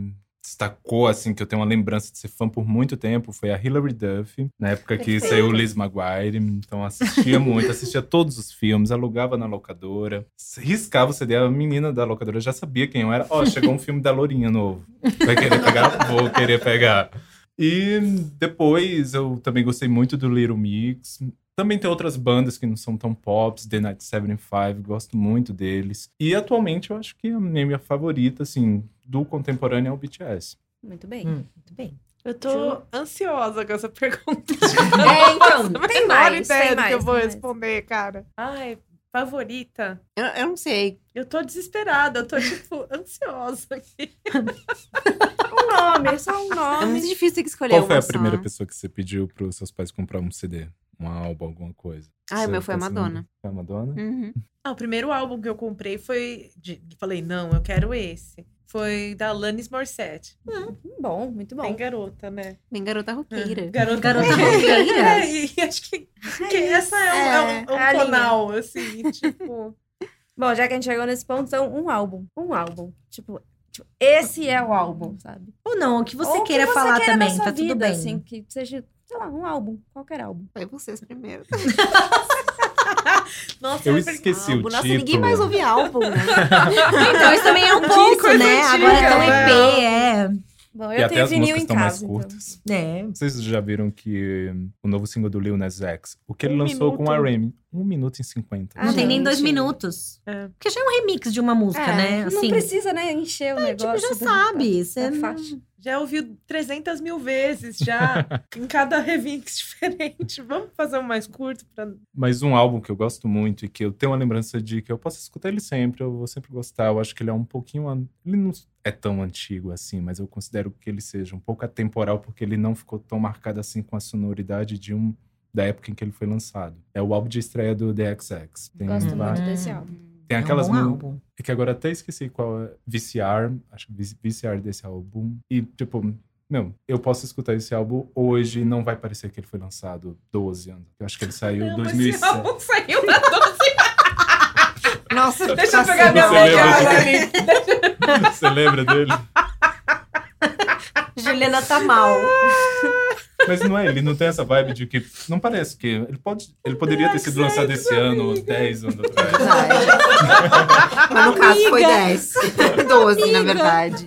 S4: destacou, assim, que eu tenho uma lembrança de ser fã por muito tempo, foi a Hilary Duff. Na época que
S2: Perfeito.
S4: saiu Liz Maguire. Então, assistia muito, assistia todos os filmes, alugava na locadora. Riscava o CD, a menina da locadora já sabia quem eu era. Ó, chegou um filme da Lourinha novo. Vai querer pegar? Vou querer pegar. E depois eu também gostei muito do Little Mix. Também tem outras bandas que não são tão pops, The Night 75, gosto muito deles. E atualmente eu acho que a minha favorita, assim, do contemporâneo é o BTS.
S2: Muito bem.
S1: Hum, muito bem.
S5: Eu tô ansiosa com essa pergunta.
S1: É, então,
S2: Tem
S5: Menor
S2: mais,
S5: ideia
S2: tem
S5: do
S2: mais.
S5: que eu vou
S2: tem mais.
S5: responder, cara. Ai, favorita.
S3: Eu, eu não sei.
S5: Eu tô desesperada, eu tô, tipo, ansiosa aqui.
S2: Um nome, só um
S3: É
S2: nome.
S3: muito difícil ter que escolher
S4: Qual foi a primeira
S3: só.
S4: pessoa que você pediu para os seus pais comprar um CD? Um álbum, alguma coisa?
S3: Ah, o meu foi a
S4: se
S3: Madonna.
S4: Foi a Madonna?
S3: Uhum.
S5: Ah, o primeiro álbum que eu comprei foi. De, falei, não, eu quero esse. Foi da Alanis Morissette.
S2: Bom, muito bom.
S5: Bem garota, né?
S3: Bem garota roqueira.
S5: Garota,
S1: Garota
S5: roqueira. É, e acho que, que essa é, um, é um, é um
S2: é linha.
S5: tonal, assim, tipo.
S2: Bom, já que a gente chegou nesse ponto, então, um álbum. Um álbum. Tipo, tipo, esse é o álbum, sabe?
S1: Ou não, o que você
S2: Ou
S1: queira
S2: que você
S1: falar
S2: queira
S1: também, tá
S2: vida,
S1: tudo bem.
S2: Assim, que seja, sei lá, um álbum. Qualquer álbum.
S3: Foi vocês primeiro.
S5: Nossa,
S4: Eu
S5: é
S4: esqueci o
S3: Álbum. Nossa,
S4: título.
S3: ninguém mais ouve álbum, né?
S1: Então, isso também é um
S5: coisa
S1: né?
S5: antiga,
S1: Agora é tão
S5: né?
S1: EP,
S2: Bom,
S4: E
S2: eu
S4: até
S2: tenho
S4: as
S2: vinil
S4: músicas
S2: em
S4: estão mais
S2: casa, então.
S4: curtas.
S1: é. É.
S4: Vocês já viram que o novo single do Lil Nas X, o que ele
S5: Um
S4: lançou com a
S5: minuto.
S4: Remy, um minuto e cinquenta.
S2: Ah,
S1: Não tem nem dois minutos.
S5: É.
S1: Porque já é um remix de uma música,
S2: É,
S1: né?
S2: Não
S1: Assim,
S2: precisa, né, encher o
S1: tipo,
S2: negócio.
S1: já
S2: da-
S1: sabe. Você não-.
S5: Já ouviu 300 mil vezes, já, em cada remix diferente. Vamos fazer um mais curto pra...
S4: Mas um álbum que eu gosto muito e que eu tenho uma lembrança de que eu posso escutar ele sempre, eu vou sempre gostar. Eu acho que ele é um pouquinho. an- Ele não é tão antigo assim, mas eu considero que ele seja um pouco atemporal, porque ele não ficou tão marcado assim com a sonoridade de um. Da época em que ele foi lançado. É o álbum de estreia do The XX. Tem,
S2: Gosto
S4: va-
S2: muito desse álbum.
S4: Tem
S1: é um
S4: aquelas
S1: bom
S4: mu-
S1: álbum.
S4: É que agora até esqueci qual é. VCR. Acho que V- VCR desse álbum. E, tipo, meu, eu posso escutar esse álbum hoje e não vai parecer que ele foi lançado 12 anos. Eu acho que ele saiu em
S5: Caramba,
S4: 2007.
S5: Esse álbum saiu na 12.
S3: Nossa,
S5: Deixa eu pegar minha
S4: dele?
S5: ali.
S4: Você lembra dele?
S1: Juliana tá mal.
S4: Mas não é, ele não tem essa vibe de que. Não parece que. Ele, pode, ele poderia ter sido lançado esse ano, 10 anos atrás.
S3: Mas no caso foi
S1: Amiga.
S3: 10. 12, na verdade.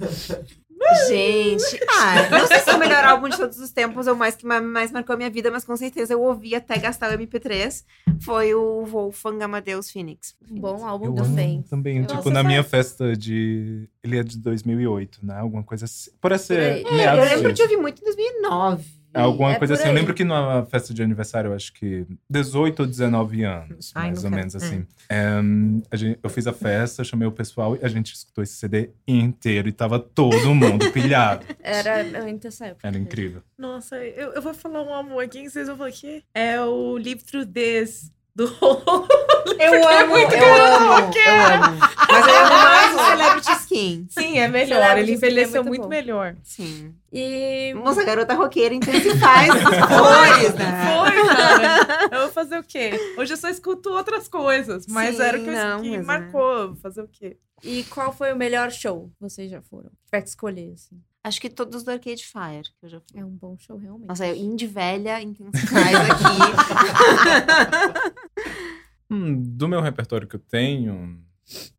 S3: Gente, ah, não sei se é o melhor álbum de todos os tempos ou mais que ma- mais marcou a minha vida, mas com certeza eu ouvi até gastar o MP3. Foi o Wolfgang Amadeus Phoenix.
S2: Um bom álbum
S4: Eu
S2: também.
S4: também.
S2: Nossa,
S4: tipo, na
S2: sabe?
S4: minha festa de. Ele é de 2008, né? Alguma coisa assim.
S2: Por
S4: ser
S3: É, eu lembro de ouvir muito em 2009.
S4: Alguma
S2: É
S4: coisa assim. Eu lembro que numa festa de aniversário, eu acho que 18 ou 19 anos,
S1: Ai,
S4: mais ou
S1: quero.
S4: menos assim. Em, a gente- eu fiz a festa, chamei o pessoal e a gente escutou esse CD inteiro e tava todo mundo pilhado.
S2: Era época.
S4: Era incrível.
S5: Nossa, eu, eu vou falar um amor aqui, vocês vão falar que é o Live Through This do
S3: Eu amo,
S5: muito
S3: eu amo, eu amo. Mas eu amo mais o Celebrity Skin.
S5: Sim, é melhor.
S2: Celebrity
S5: Ele
S2: é
S5: envelheceu
S2: muito
S5: muito
S2: bom.
S5: melhor.
S3: Sim.
S2: E
S3: Moça, garota roqueira, então se faz flores, né?
S5: Foi, cara. Eu vou fazer o quê? Hoje eu só escuto outras coisas, mas
S3: Sim,
S5: era o que, eu-
S3: mas é.
S5: marcou. Vou Fazer o quê?
S2: E qual foi o melhor show que vocês já foram? Tiver que escolher, assim.
S3: Acho que todos do Arcade Fire, que eu já fui.
S2: É um bom show, realmente.
S3: Nossa, eu indie velha, intensifaz aqui.
S4: Hum, do meu repertório que eu tenho,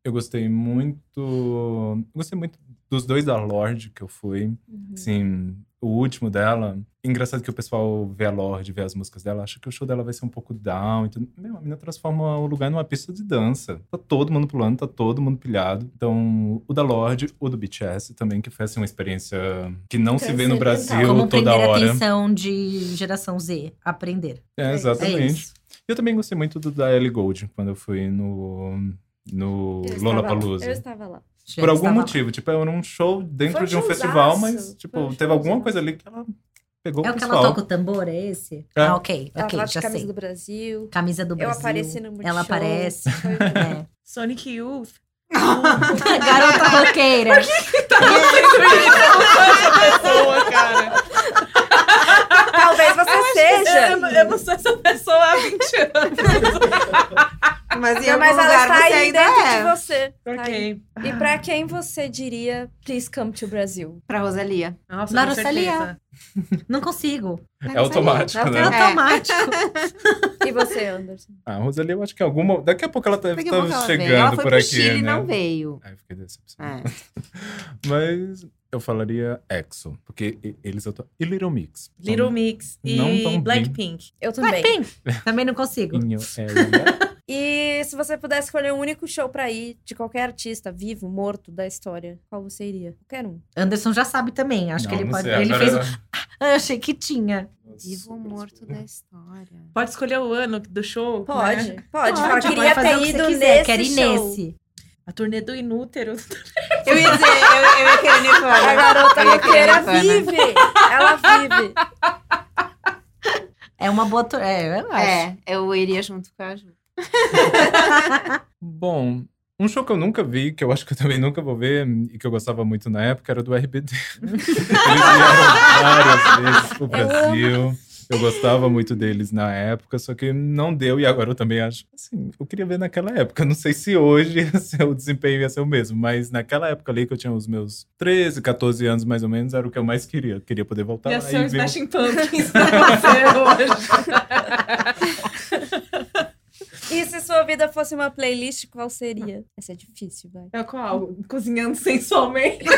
S4: eu gostei muito. eu Gostei muito dos dois da Lorde que eu fui.
S2: Uhum.
S4: Assim, o último dela. Engraçado que o pessoal vê a Lorde, vê as músicas dela, acha que o show dela vai ser um pouco down. e tudo. Meu, a menina transforma o lugar numa pista de dança. Tá todo mundo pulando, tá todo mundo pilhado. Então, o da Lorde, o do BTS também, que foi assim, uma experiência que não se vê no. Brasil
S1: Como
S4: toda hora.
S1: atenção de geração Z. Aprender.
S4: É,
S2: É
S4: exatamente.
S1: isso.
S4: Eu também gostei muito do da Ellie Gold, quando eu fui no, no
S2: Eu estava lá.
S4: Lollapalooza.
S2: Eu estava lá.
S1: Já
S4: Por algum
S1: estava lá.
S4: motivo, tipo, era um show dentro
S2: Foi
S4: de um
S2: showzaço,
S4: festival, mas,
S2: foi
S4: tipo,
S2: um
S4: teve alguma coisa ali que ela pegou
S1: É
S4: o
S1: que ela toca o tambor, é esse?
S4: É.
S1: Ah, ok,
S2: Ela
S1: ok,
S2: tava de
S1: já
S2: camisa
S1: sei.
S2: do Brasil.
S1: Camisa do
S2: Eu
S1: Brasil.
S2: apareci no Multishow.
S1: Ela aparece.
S2: Foi.
S1: É.
S5: Sonic Youth.
S1: Garota roqueira.
S5: pessoa, cara.
S2: Talvez você
S5: Eu,
S2: seja.
S5: não- eu não sou essa pessoa há 20 anos.
S3: Mas em
S2: Não,
S3: algum
S2: mas ela
S3: lugar
S2: está
S3: você
S2: aí
S3: ainda
S2: dentro
S3: é.
S2: de você. Tá aí.
S5: ok.
S2: E pra quem você diria, please come to Brasil?
S3: Pra Rosalia.
S5: Nossa,
S1: Na Rosalia.
S5: certeza.
S1: Não consigo.
S4: É automático,
S1: É
S4: né?
S1: automático.
S2: E você, Anderson?
S4: Ah, a Rosalie, eu acho que alguma... Daqui a pouco ela deve
S3: Daqui a
S4: estar
S3: ela
S4: chegando
S3: Ela foi
S4: por
S3: pro
S4: aqui,
S3: Chile e
S4: né?
S3: não veio.
S4: Eu fiquei decepcionado.
S3: É.
S4: Mas eu falaria EXO, porque eles eu tô... E Little Mix.
S5: Little Mix e. Blackpink.
S2: Eu também.
S1: Blackpink. Também não consigo.
S4: In your area.
S2: E se você pudesse escolher um único show pra ir de qualquer artista, vivo, morto, da história, qual você iria? Qualquer um.
S1: Anderson já sabe também. Acho que
S4: Não,
S1: ele
S4: não
S1: pode.
S4: sei,
S1: Ele fez. o- Ah, eu achei que tinha.
S3: Vivo ou morto da história.
S5: Pode escolher o ano do show?
S2: Pode,
S5: né?
S2: pode.
S1: Pode,
S2: queria
S1: pode fazer
S2: ter
S1: que
S2: ido
S1: quiser.
S2: nesse
S1: Quero ir
S2: show.
S1: nesse.
S5: A turnê do Inútero.
S3: Eu ia dizer, eu, eu ia querer
S2: A
S3: Nirvana.
S2: garota
S3: ia querer
S2: roqueira
S3: Nirvana.
S2: vive. Ela vive.
S1: É uma boa. tu- É, eu acho.
S3: É, eu iria junto com a Ju.
S4: Bom, um show que eu nunca vi, que eu acho que eu também nunca vou ver, e que eu gostava muito na época, era do RBD. Eles vieram várias vezes pro Brasil. Eu gostava muito deles na época, só que não deu, e agora eu também acho. Assim, eu queria ver naquela época. Não sei se hoje o desempenho ia ser o mesmo, mas naquela época ali que eu tinha os meus 13, 14 anos mais ou menos, era o que eu mais queria. Eu queria poder voltar
S5: Ia
S4: lá
S5: ser
S4: e ver. o-
S5: Smashing Pumpkins hoje.
S2: E se sua vida fosse uma playlist, qual seria? Essa é difícil, vai.
S5: É qual? Cozinhando sensualmente.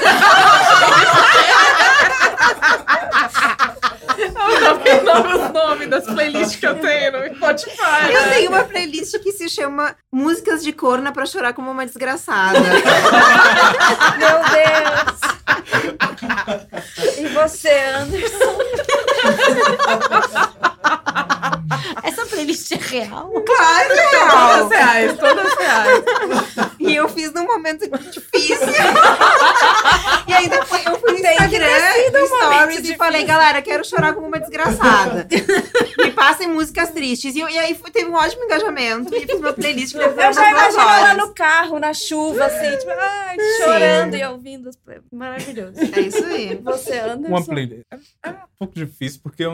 S5: Eu não lembro os nomes das playlists que eu tenho no Spotify.
S3: Eu tenho uma playlist que se chama Músicas de Corna pra Chorar Como Uma Desgraçada.
S2: Meu Deus! E você, Anderson?
S1: Essa playlist é real?
S3: claro,
S5: Todas
S3: real.
S5: reais, todas reais.
S3: E eu fiz num momento difícil. e ainda fui, eu fui no
S2: Tem
S3: Instagram, no
S2: um
S3: Stories, e falei, galera, quero chorar como uma desgraçada. Me passem músicas tristes. E, eu- e aí foi- teve um ótimo engajamento. E fiz uma playlist que
S2: Eu já imagino ela no carro, na chuva, assim, tipo, ai, chorando e ouvindo. Maravilhoso.
S3: É isso aí.
S2: Você, Anderson?
S4: Uma playlist. É, é um pouco difícil, porque eu,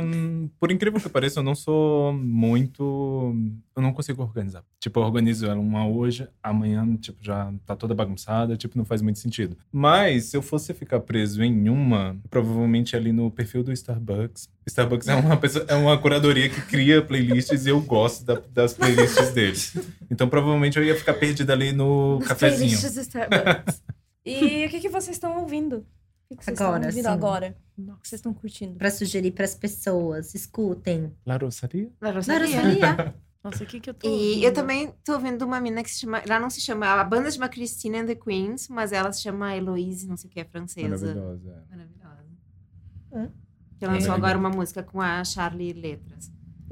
S4: por incrível que pareça, eu não sou muito. Eu não consigo organizar. Tipo, eu organizo ela uma hoje, amanhã, tipo, já tá toda bagunçada, tipo, não faz muito sentido. Mas, se eu fosse ficar preso em uma, provavelmente ali no perfil do Starbucks. Starbucks é uma, pessoa, é uma curadoria que cria playlists e eu gosto da- das playlists deles. Então, provavelmente eu ia ficar perdida ali no
S2: Nas
S4: cafezinho.
S2: playlists do Starbucks. E o que, que vocês estão ouvindo? O que, que vocês
S1: Agora,
S2: estão agora? O que vocês estão curtindo?
S1: Pra sugerir pras pessoas. Escutem.
S4: La Rosaria?
S3: Da
S1: Na
S3: Rosalia.
S1: Rosalia.
S5: Nossa, o que que eu tô
S3: E
S5: ouvindo?
S3: eu também tô ouvindo uma mina que se chama. Ela não se chama. A banda se chama Christina and the Queens, mas ela se chama Heloise, não sei o que, é francesa.
S4: Maravilhosa.
S3: Maravilhosa. Que lançou
S4: É.
S3: agora uma música com a Charlie Letras.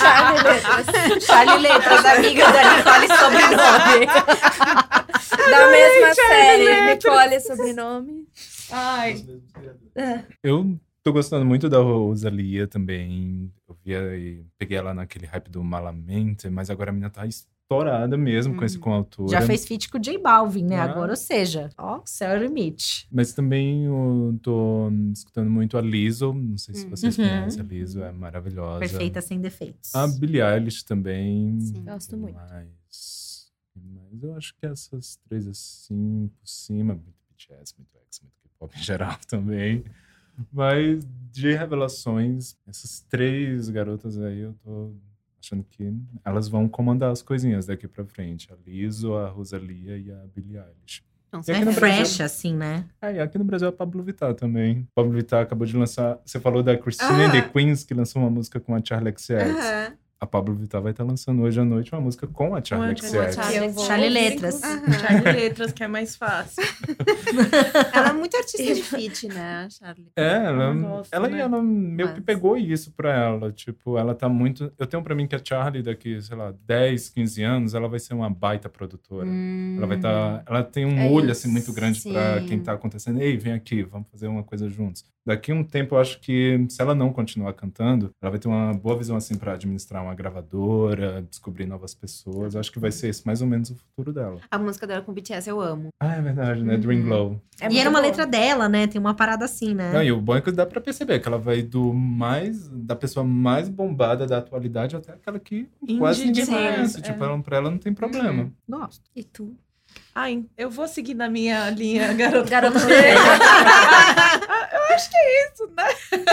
S2: Charlie Letras.
S1: Charlie Letras, amiga da Nicole sobrenome.
S2: Da mesma série. Nicole, sobrenome.
S5: Ai,
S4: Eu tô gostando muito da Rosalia também. Eu vi e peguei ela naquele hype do Malamente, mas agora a menina tá estourada mesmo com esse com a autora.
S1: Já fez feat com o J Balvin, né?
S4: Ah.
S1: Agora, ou seja, ó, céu é o limite.
S4: Mas também eu tô escutando muito a Lizzo. Não sei se vocês
S1: Uhum.
S4: conhecem a Lizzo, é maravilhosa.
S1: Perfeita sem defeitos.
S4: A Billie Eilish também.
S3: Sim.
S2: Gosto muito.
S4: Mas, mas eu acho que essas três assim, por cima, muito BTS, muito X, muito K-pop em geral também. Mas de revelações, essas três garotas aí, eu tô achando que elas vão comandar as coisinhas daqui pra frente. A Lizzo, a Rosalia e a Billie Eilish. E
S3: sei.
S4: aqui
S1: É
S4: no Brasil-
S1: fresh, assim, né?
S4: Ah, e aqui no Brasil é a Pablo Vittar também. Pablo Vittar acabou de lançar. Você falou da Christine and
S3: Ah.
S4: the Queens, que lançou uma música com a Charlie XCX.
S3: Aham.
S4: A Pablo Vittar vai estar lançando hoje à noite uma música com a Charlie
S5: Com a
S4: XCX.
S2: Charlie.
S1: Letras.
S5: Charlie Letras, que é mais fácil.
S3: Ela é muito artista de feat, né, Charlie?
S4: É, ela,
S5: gosto,
S4: ela,
S5: né?
S4: ela meio que
S3: Mas-
S4: pegou isso pra ela. Tipo, ela tá muito. Eu tenho pra mim que a Charlie, daqui, sei lá, 10, 15 anos, ela vai ser uma baita produtora. Ela vai estar. ela tem um
S2: É
S4: olho
S2: isso,
S4: assim muito grande pra
S3: sim.
S4: quem tá acontecendo. Ei, vem aqui, vamos fazer uma coisa juntos. Daqui a um tempo, eu acho que se ela não continuar cantando, ela vai ter uma boa visão assim para administrar uma gravadora, descobrir novas pessoas. Eu acho que vai ser esse mais ou menos o futuro dela.
S3: A música dela com o BTS eu amo.
S4: Ah, é verdade, né?
S3: Uhum.
S4: Dream Glow.
S2: É
S1: e era uma
S2: boa.
S1: letra dela, né? Tem uma parada assim, né?
S4: Não, e o bom é que dá pra perceber que ela vai do mais da pessoa mais bombada da atualidade até aquela que
S5: Indie
S4: quase ninguém conhece.
S5: é.
S4: Tipo, ela, pra ela não tem problema.
S1: Gosto.
S2: E tu?
S5: Ai, eu vou seguir na minha linha, garota.
S2: Garota
S5: eu acho que é isso, né?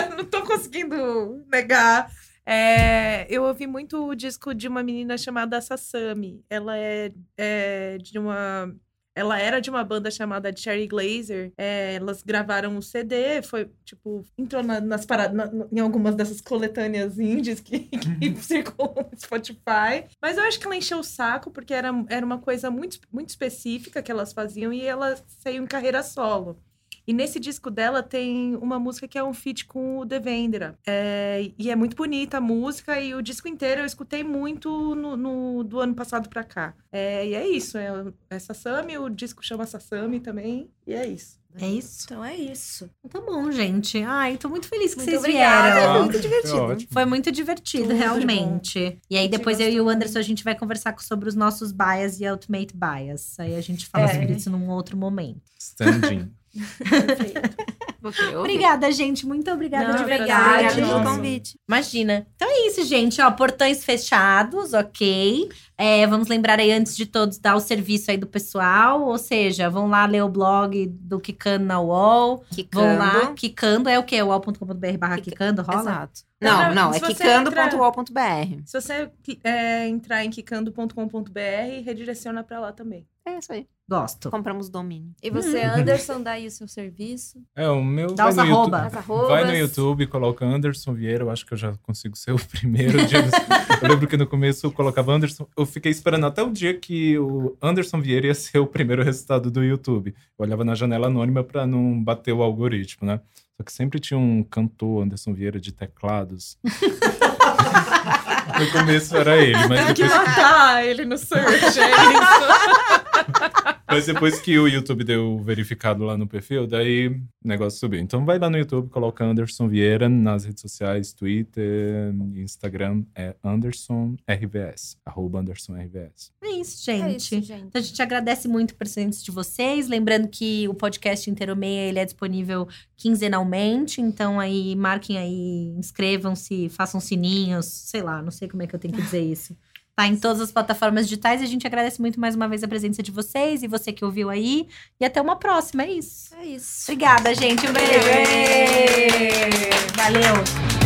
S5: Não tô conseguindo negar. É, eu ouvi muito o disco de uma menina chamada Sasami. Ela é, é de uma. Ela era de uma banda chamada Cherry Glazer. É, elas gravaram um CD, foi tipo, entrou na- nas paradas, na- em algumas dessas coletâneas indies que, que circulam no Spotify. Mas eu acho que ela encheu o saco, porque era, era uma coisa muito, muito específica que elas faziam e ela saiu em carreira solo. E nesse disco dela tem uma música que é um feat com o Devendra. É, e é muito bonita a música, e o disco inteiro eu escutei muito no, no- do ano passado pra cá. É, e é isso, é, é Sasami, o disco chama Sasami também, e é isso.
S1: É isso?
S2: Então é isso.
S1: Tá bom, gente. Ai, tô muito feliz que
S2: Muito
S1: vocês
S2: obrigada.
S1: vieram.
S3: Foi muito divertido.
S1: Foi muito divertido,
S2: Tudo
S1: realmente. E aí, depois eu e o Anderson, a gente vai conversar sobre os nossos bias e ultimate bias. Aí a gente fala
S2: É.
S1: sobre isso num outro momento.
S4: Standing.
S3: Ouvir.
S1: Obrigada, gente. Muito obrigada
S2: Não,
S1: de verdade.
S2: obrigada
S3: pelo convite.
S1: Imagina. Então é isso, gente. Ó, portões fechados, ok. É, vamos lembrar aí, antes de todos, dar o serviço aí do pessoal. Ou seja, vão lá ler o blog do Kikando na UOL. Vão lá, Kikando. É o quê? uol.com.br barra Kikando, rola?
S3: Exato.
S5: Não,
S3: Não, é
S5: você
S3: quicando.uol.br.
S5: Se você é, entrar em kikando.com.br, redireciona pra lá também.
S3: É isso aí.
S1: Gosto.
S3: Compramos domínio.
S2: E você, Anderson, dá aí o seu serviço?
S4: É, o meu.
S1: Dá
S4: vai
S1: os
S4: no YouTube-
S1: arroba.
S2: As arrobas.
S4: Vai no YouTube, coloca Anderson Vieira. Eu acho que eu já consigo ser o primeiro. dia eu lembro que no começo eu colocava Anderson. Eu fiquei esperando até o dia que o Anderson Vieira ia ser o primeiro resultado do YouTube. Eu olhava na janela anônima pra não bater o algoritmo, né? Só que sempre tinha um cantor, Anderson Vieira, de teclados. no começo era ele, mas
S5: Tem que
S4: depois,
S5: matar ele no search, é isso.
S4: Mas depois que o YouTube deu o verificado lá no perfil, daí o negócio subiu. Então vai lá no YouTube, coloca Anderson Vieira nas redes sociais, Twitter, Instagram, é Anderson RVS, arroba Anderson RVS.
S1: É isso,
S2: É
S1: gente.
S2: isso, gente.
S1: Então, a gente agradece muito o presente de vocês. Lembrando que o podcast Inteiro Meia ele é disponível quinzenalmente. Então, aí, marquem aí, inscrevam-se, façam sininhos, sei lá, não sei como é que eu tenho que dizer isso. Tá em todas as plataformas digitais. E a gente agradece muito mais uma vez a presença de vocês e você que ouviu aí. E até uma próxima, é isso.
S2: É isso.
S1: Obrigada, gente. Um beijo. Valeu.